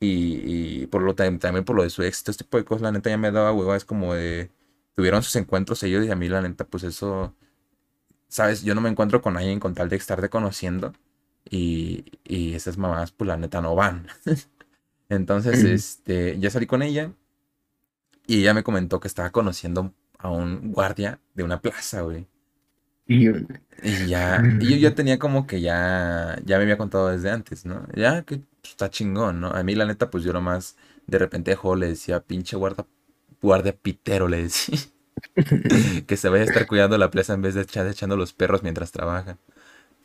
Y, por lo también por lo de su éxito, este tipo de cosas, la neta ya me daba hueva. Es como de... Tuvieron sus encuentros ellos y a mí la neta, pues eso... ¿Sabes? Yo no me encuentro con alguien con tal de estarte conociendo. Y, y esas mamás, pues la neta no van. Entonces, este, ya salí con ella y ella me comentó que estaba conociendo a un guardia de una plaza, güey. Y, ya, y yo ya tenía como que ya, ya me había contado desde antes, ¿no? Ya que está chingón, ¿no? A mí la neta, pues yo nomás de repente le decía, pinche guarda, guardia pitero, le decía. que se vaya a estar cuidando la plaza en vez de echar echando los perros mientras trabaja.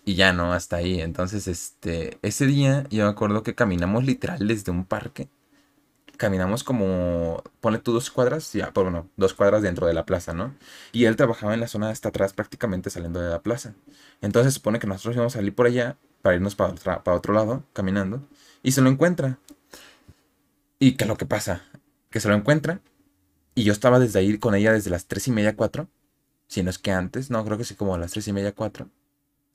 Y ya no, hasta ahí. Entonces, este, ese día yo me acuerdo que caminamos literal desde un parque. Caminamos como, ponle tú dos cuadras, ya, pues bueno, dos cuadras dentro de la plaza, ¿no? Y él trabajaba en la zona hasta atrás, prácticamente saliendo de la plaza. Entonces supone que nosotros íbamos a salir por allá para irnos para, para otro lado, caminando. Y se lo encuentra. Y que lo que pasa, que se lo encuentra. Y yo estaba desde ahí con ella desde las tres y media, cuatro. Si no es que antes, no, creo que sí, como a las tres y media, cuatro.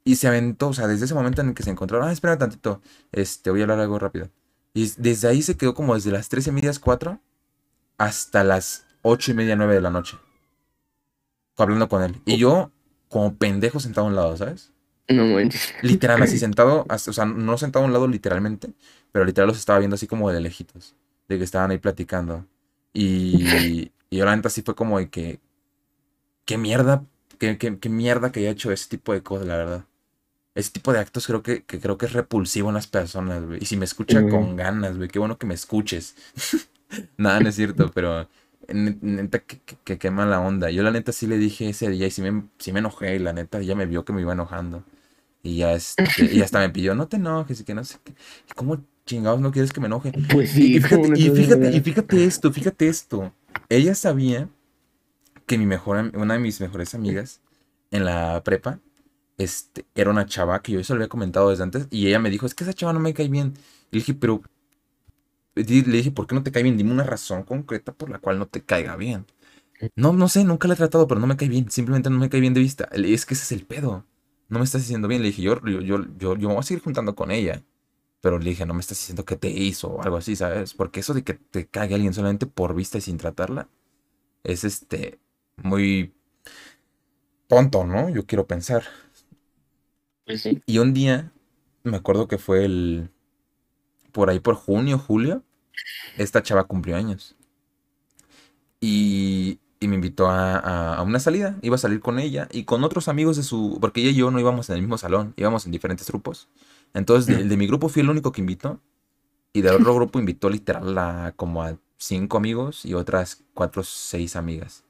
Y se aventó, o sea, desde ese momento en el que se encontraron, ah, espera tantito, este, voy a hablar algo rápido. Y desde ahí se quedó como desde las tres y media, cuatro, hasta las ocho y media, nueve de la noche. Hablando con él. Y yo, como pendejo, sentado a un lado, ¿sabes? No manches. Literal, así sentado, o sea, no sentado a un lado literalmente, pero literal los estaba viendo así como de lejitos, de que estaban ahí platicando. Y, y yo la neta sí fue como de que, qué mierda, qué, qué, mierda que haya hecho ese tipo de cosas, la verdad. Ese tipo de actos creo que, creo que es repulsivo en las personas, güey. Y si me escucha con ganas, güey, qué bueno que me escuches. Nada, no es cierto, pero neta que, que, qué mala onda. Yo la neta sí le dije ese día y sí me, sí me enojé y la neta ya me vio que me iba enojando. Y ya, este, y hasta me pidió, no te enojes y que no sé qué. ¿Cómo chingados no quieres que me enoje? Pues sí. Y, fíjate, y, fíjate, y fíjate esto, fíjate esto. Ella sabía que mi mejor, una de mis mejores amigas en la prepa, este, era una chava que yo eso lo había comentado desde antes y ella me dijo, es que esa chava no me cae bien. Y le dije, pero, le dije, ¿por qué no te cae bien? Dime una razón concreta por la cual no te caiga bien. No, no sé, nunca la he tratado, pero no me cae bien. Simplemente no me cae bien de vista. Es que ese es el pedo. No me estás diciendo bien. Le dije, yo, yo, yo, yo, me voy a seguir juntando con ella. Pero le dije, no me estás diciendo que te hizo o algo así, ¿sabes? Porque eso de que te caiga alguien solamente por vista y sin tratarla, es este, muy tonto, ¿no? Yo quiero pensar. Pues y un día, me acuerdo que fue el, por ahí por junio, julio, esta chava cumplió años. Y, y me invitó a, a, una salida. Iba a salir con ella y con otros amigos de su... Porque ella y yo no íbamos en el mismo salón, íbamos en diferentes grupos. Entonces, el de mi grupo fui el único que invitó. Y del otro grupo invitó literal a como a cinco amigos y otras cuatro o seis amigas.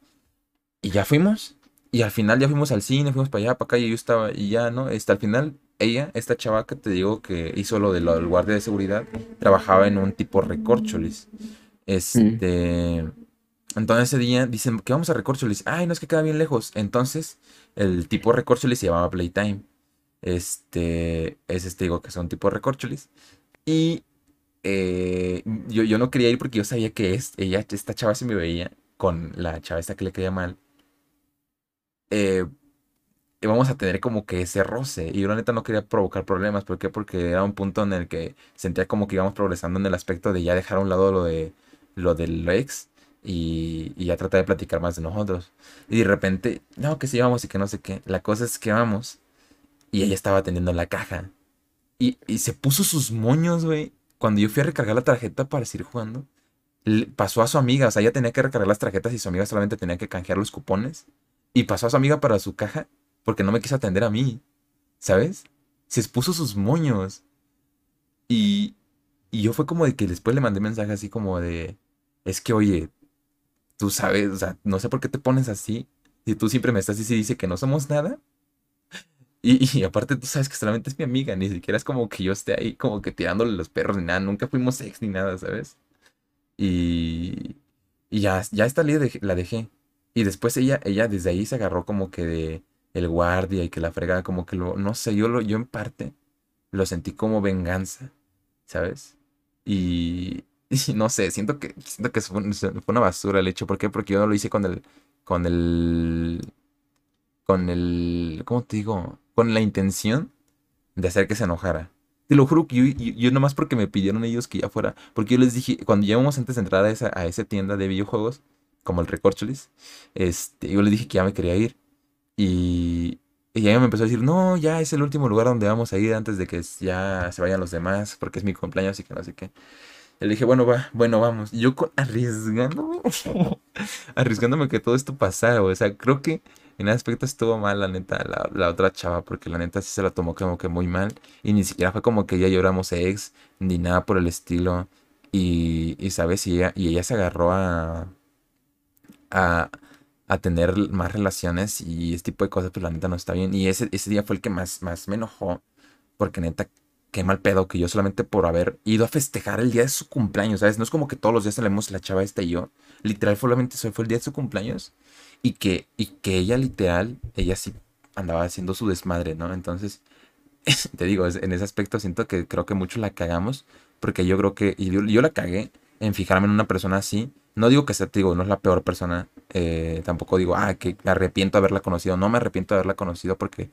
Y ya fuimos. Y al final ya fuimos al cine, fuimos para allá, para acá, y yo estaba, y ya, ¿no? Este, al final, ella, esta chava que te digo que hizo lo, de lo del guardia de seguridad, trabajaba en un tipo recorcholis. Este. Entonces ese día dicen que vamos a recorcholis. Ay, no es que queda bien lejos. Entonces, el tipo recorcholis se llamaba Playtime. Este. Es este, digo que son tipo recorcholis. Y eh, yo, yo no quería ir porque yo sabía que es, ella, esta chava se me veía con la chava esta que le caía mal, eh, íbamos a tener como que ese roce. Y yo la neta no quería provocar problemas. ¿Por qué? Porque era un punto en el que sentía como que íbamos progresando en el aspecto de ya dejar a un lado lo de lo del ex y, y ya tratar de platicar más de nosotros. Y de repente, no, que sí vamos y que no sé qué. La cosa es que vamos y ella estaba atendiendo la caja. Y, y se puso sus moños, güey. Cuando yo fui a recargar la tarjeta para seguir jugando pasó a su amiga, o sea, ella tenía que recargar las tarjetas y su amiga solamente tenía que canjear los cupones. Y pasó a su amiga para su caja porque no me quiso atender a mí, ¿sabes? Se expuso sus moños. Y, y yo fue como de que después le mandé mensaje así como de, es que oye, tú sabes, o sea, no sé por qué te pones así. Si tú siempre me estás y dice que no somos nada. Y, y, aparte tú sabes que solamente es mi amiga, ni siquiera es como que yo esté ahí como que tirándole los perros ni nada, nunca fuimos ex ni nada, ¿sabes? Y, y ya, ya esta ley la dejé. Y después ella, ella desde ahí se agarró como que de el guardia y que la fregaba, como que lo, no sé, yo, lo, yo en parte lo sentí como venganza, ¿sabes? Y, no sé, siento que, siento que fue, una basura el hecho. ¿Por qué? Porque yo no lo hice con el, con el, con el, ¿cómo te digo? Con la intención de hacer que se enojara. Te lo juro que yo, yo, nomás porque me pidieron ellos que ya fuera, porque yo les dije, cuando llevamos antes de entrar a esa, a esa tienda de videojuegos, como el Recorcholis, este, yo les dije que ya me quería ir. Y, y ella me empezó a decir, no, ya es el último lugar donde vamos a ir antes de que ya se vayan los demás, porque es mi cumpleaños y que no sé qué. Y le dije, bueno, va, bueno, vamos. Y yo arriesgándome, arriesgándome que todo esto pasara, o sea, creo que en ese aspecto estuvo mal, la neta, la, otra chava, porque la neta sí se la tomó como que muy mal. Y ni siquiera fue como que ya lloramos ex, ni nada por el estilo. Y, y ¿sabes? Y ella, y ella se agarró a, a, a tener más relaciones y este tipo de cosas, pues la neta no está bien. Y ese, ese día fue el que más, más me enojó, porque neta, qué mal pedo que yo solamente por haber ido a festejar el día de su cumpleaños, ¿sabes? No es como que todos los días salemos la chava esta y yo. Literal, solamente fue el día de su cumpleaños. Y que, y que ella literal, ella sí andaba haciendo su desmadre, ¿no? Entonces, te digo, en ese aspecto siento que creo que mucho la cagamos, porque yo creo que, y yo, la cagué en fijarme en una persona así. No digo que sea, digo, no es la peor persona. eh, tampoco digo, ah, que me arrepiento de haberla conocido. No me arrepiento de haberla conocido porque,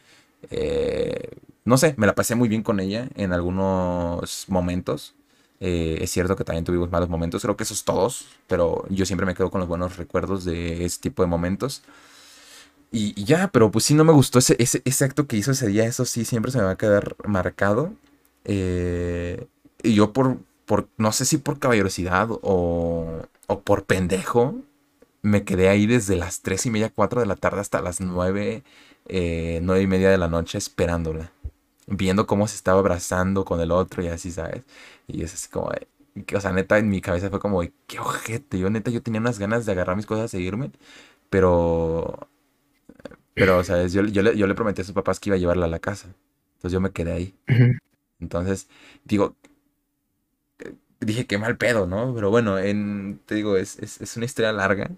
eh, no sé, me la pasé muy bien con ella en algunos momentos. Eh, es cierto que también tuvimos malos momentos, creo que esos todos, pero yo siempre me quedo con los buenos recuerdos de ese tipo de momentos. Y, ya, pero pues sí, no me gustó ese, ese, ese acto que hizo ese día, eso sí, siempre se me va a quedar marcado. Y yo por, por, no sé si por caballerosidad o, o por pendejo, me quedé ahí desde las 3 y media, 4 de la tarde hasta las 9, eh, 9 y media de la noche esperándola. Viendo cómo se estaba abrazando con el otro y así, ¿sabes? Y es así como, que, o sea, neta, en mi cabeza fue como, qué ojete. Yo, neta, yo tenía unas ganas de agarrar mis cosas e irme, pero, pero, ¿sabes? Yo, yo, le, yo le prometí a sus papás que iba a llevarla a la casa. Entonces yo me quedé ahí. Entonces, digo, dije qué mal pedo, ¿no? Pero bueno, en, te digo, es, es, es una historia larga.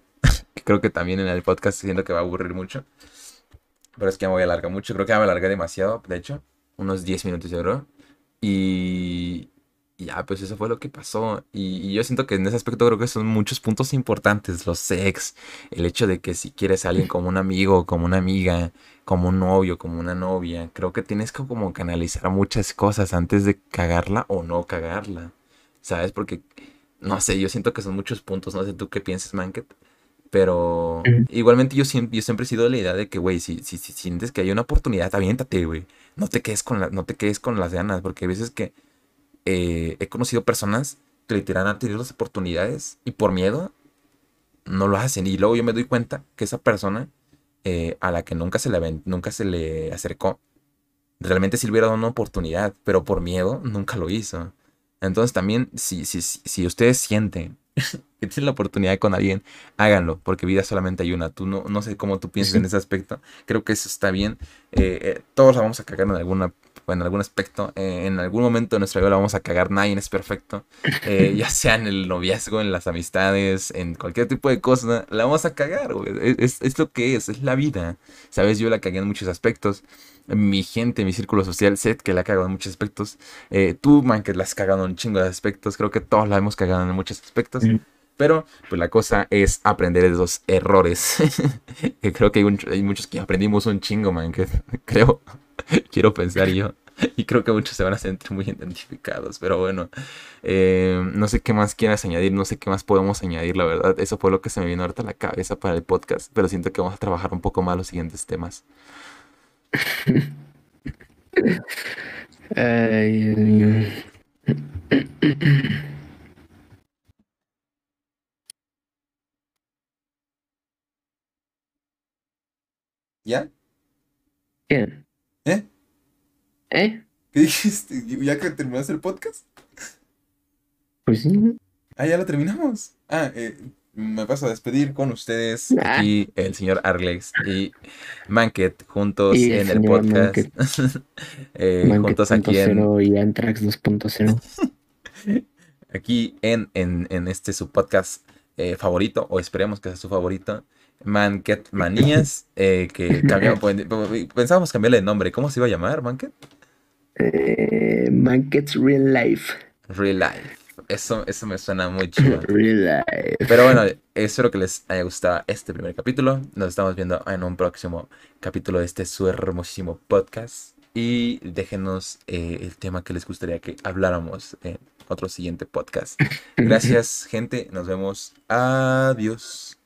que creo que también en el podcast siento que va a aburrir mucho. Pero es que me voy a alargar mucho. Creo que ya me alargué demasiado, de hecho. Unos 10 minutos, yo creo. Y, y ya, pues eso fue lo que pasó. Y, y yo siento que en ese aspecto creo que son muchos puntos importantes. Los sex, el hecho de que si quieres a alguien como un amigo, como una amiga, como un novio, como una novia, creo que tienes que como canalizar muchas cosas antes de cagarla o no cagarla. ¿Sabes? Porque, no sé, yo siento que son muchos puntos. No sé tú qué piensas, Manket. Pero igualmente yo siempre, yo siempre he sido de la idea de que, güey, si, si, si sientes que hay una oportunidad, aviéntate, güey. No te quedes con la, no te quedes con las ganas, porque hay veces que eh, he conocido personas que literal han tenido las oportunidades y por miedo no lo hacen. Y luego yo me doy cuenta que esa persona eh, a la que nunca se le, nunca se le acercó, realmente sí le hubiera dado una oportunidad, pero por miedo nunca lo hizo. Entonces también, si, si, si ustedes sienten que tienen la oportunidad con alguien, háganlo, porque vida solamente hay una. Tú no, no sé cómo tú piensas en ese aspecto. Creo que eso está bien. Eh, eh, todos la vamos a cagar en alguna, en algún aspecto. Eh, en algún momento de nuestra vida la vamos a cagar. Nadie es perfecto. Eh, ya sea en el noviazgo, en las amistades, en cualquier tipo de cosa, la vamos a cagar, güey. Es, es- es lo que es, es la vida. Sabes, yo la cagué en muchos aspectos. Mi gente, mi círculo social, sé que la ha cagado en muchos aspectos. Eh, tú, man, que la has cagado en un chingo de aspectos. Creo que todos la hemos cagado en muchos aspectos. Pero, pues la cosa es aprender de esos errores. que creo que hay, muchos que aprendimos un chingo, man. Creo, quiero pensar yo. Y creo que muchos se van a sentir muy identificados. Pero bueno, eh, no sé qué más quieras añadir. No sé qué más podemos añadir, la verdad. Eso fue lo que se me vino ahorita a la cabeza para el podcast. Pero siento que vamos a trabajar un poco más los siguientes temas. Ay, ¿Ya? ¿Qué? ¿Eh? ¿Eh? ¿Qué dijiste? ¿Ya que terminaste el podcast? Pues sí. Ah, ya lo terminamos. Ah, eh, me paso a despedir con ustedes. Ah. Aquí el señor Arlex y Manket juntos Y el en el podcast. Manket. Eh, Manket juntos aquí en, 2.0 y Anthrax 2.0. aquí en, en, en este su podcast eh, favorito, o esperemos que sea su favorito. Manket Manías, eh, que cambiamos, pensábamos cambiarle de nombre. ¿Cómo se iba a llamar, Manket? Eh, Manket's Real Life. Real Life. Eso, eso me suena muy chido. Real Life. Pero bueno, espero que les haya gustado este primer capítulo. Nos estamos viendo en un próximo capítulo de este su hermosísimo podcast. Y déjenos eh, el tema que les gustaría que habláramos en otro siguiente podcast. Gracias, gente. Nos vemos. Adiós.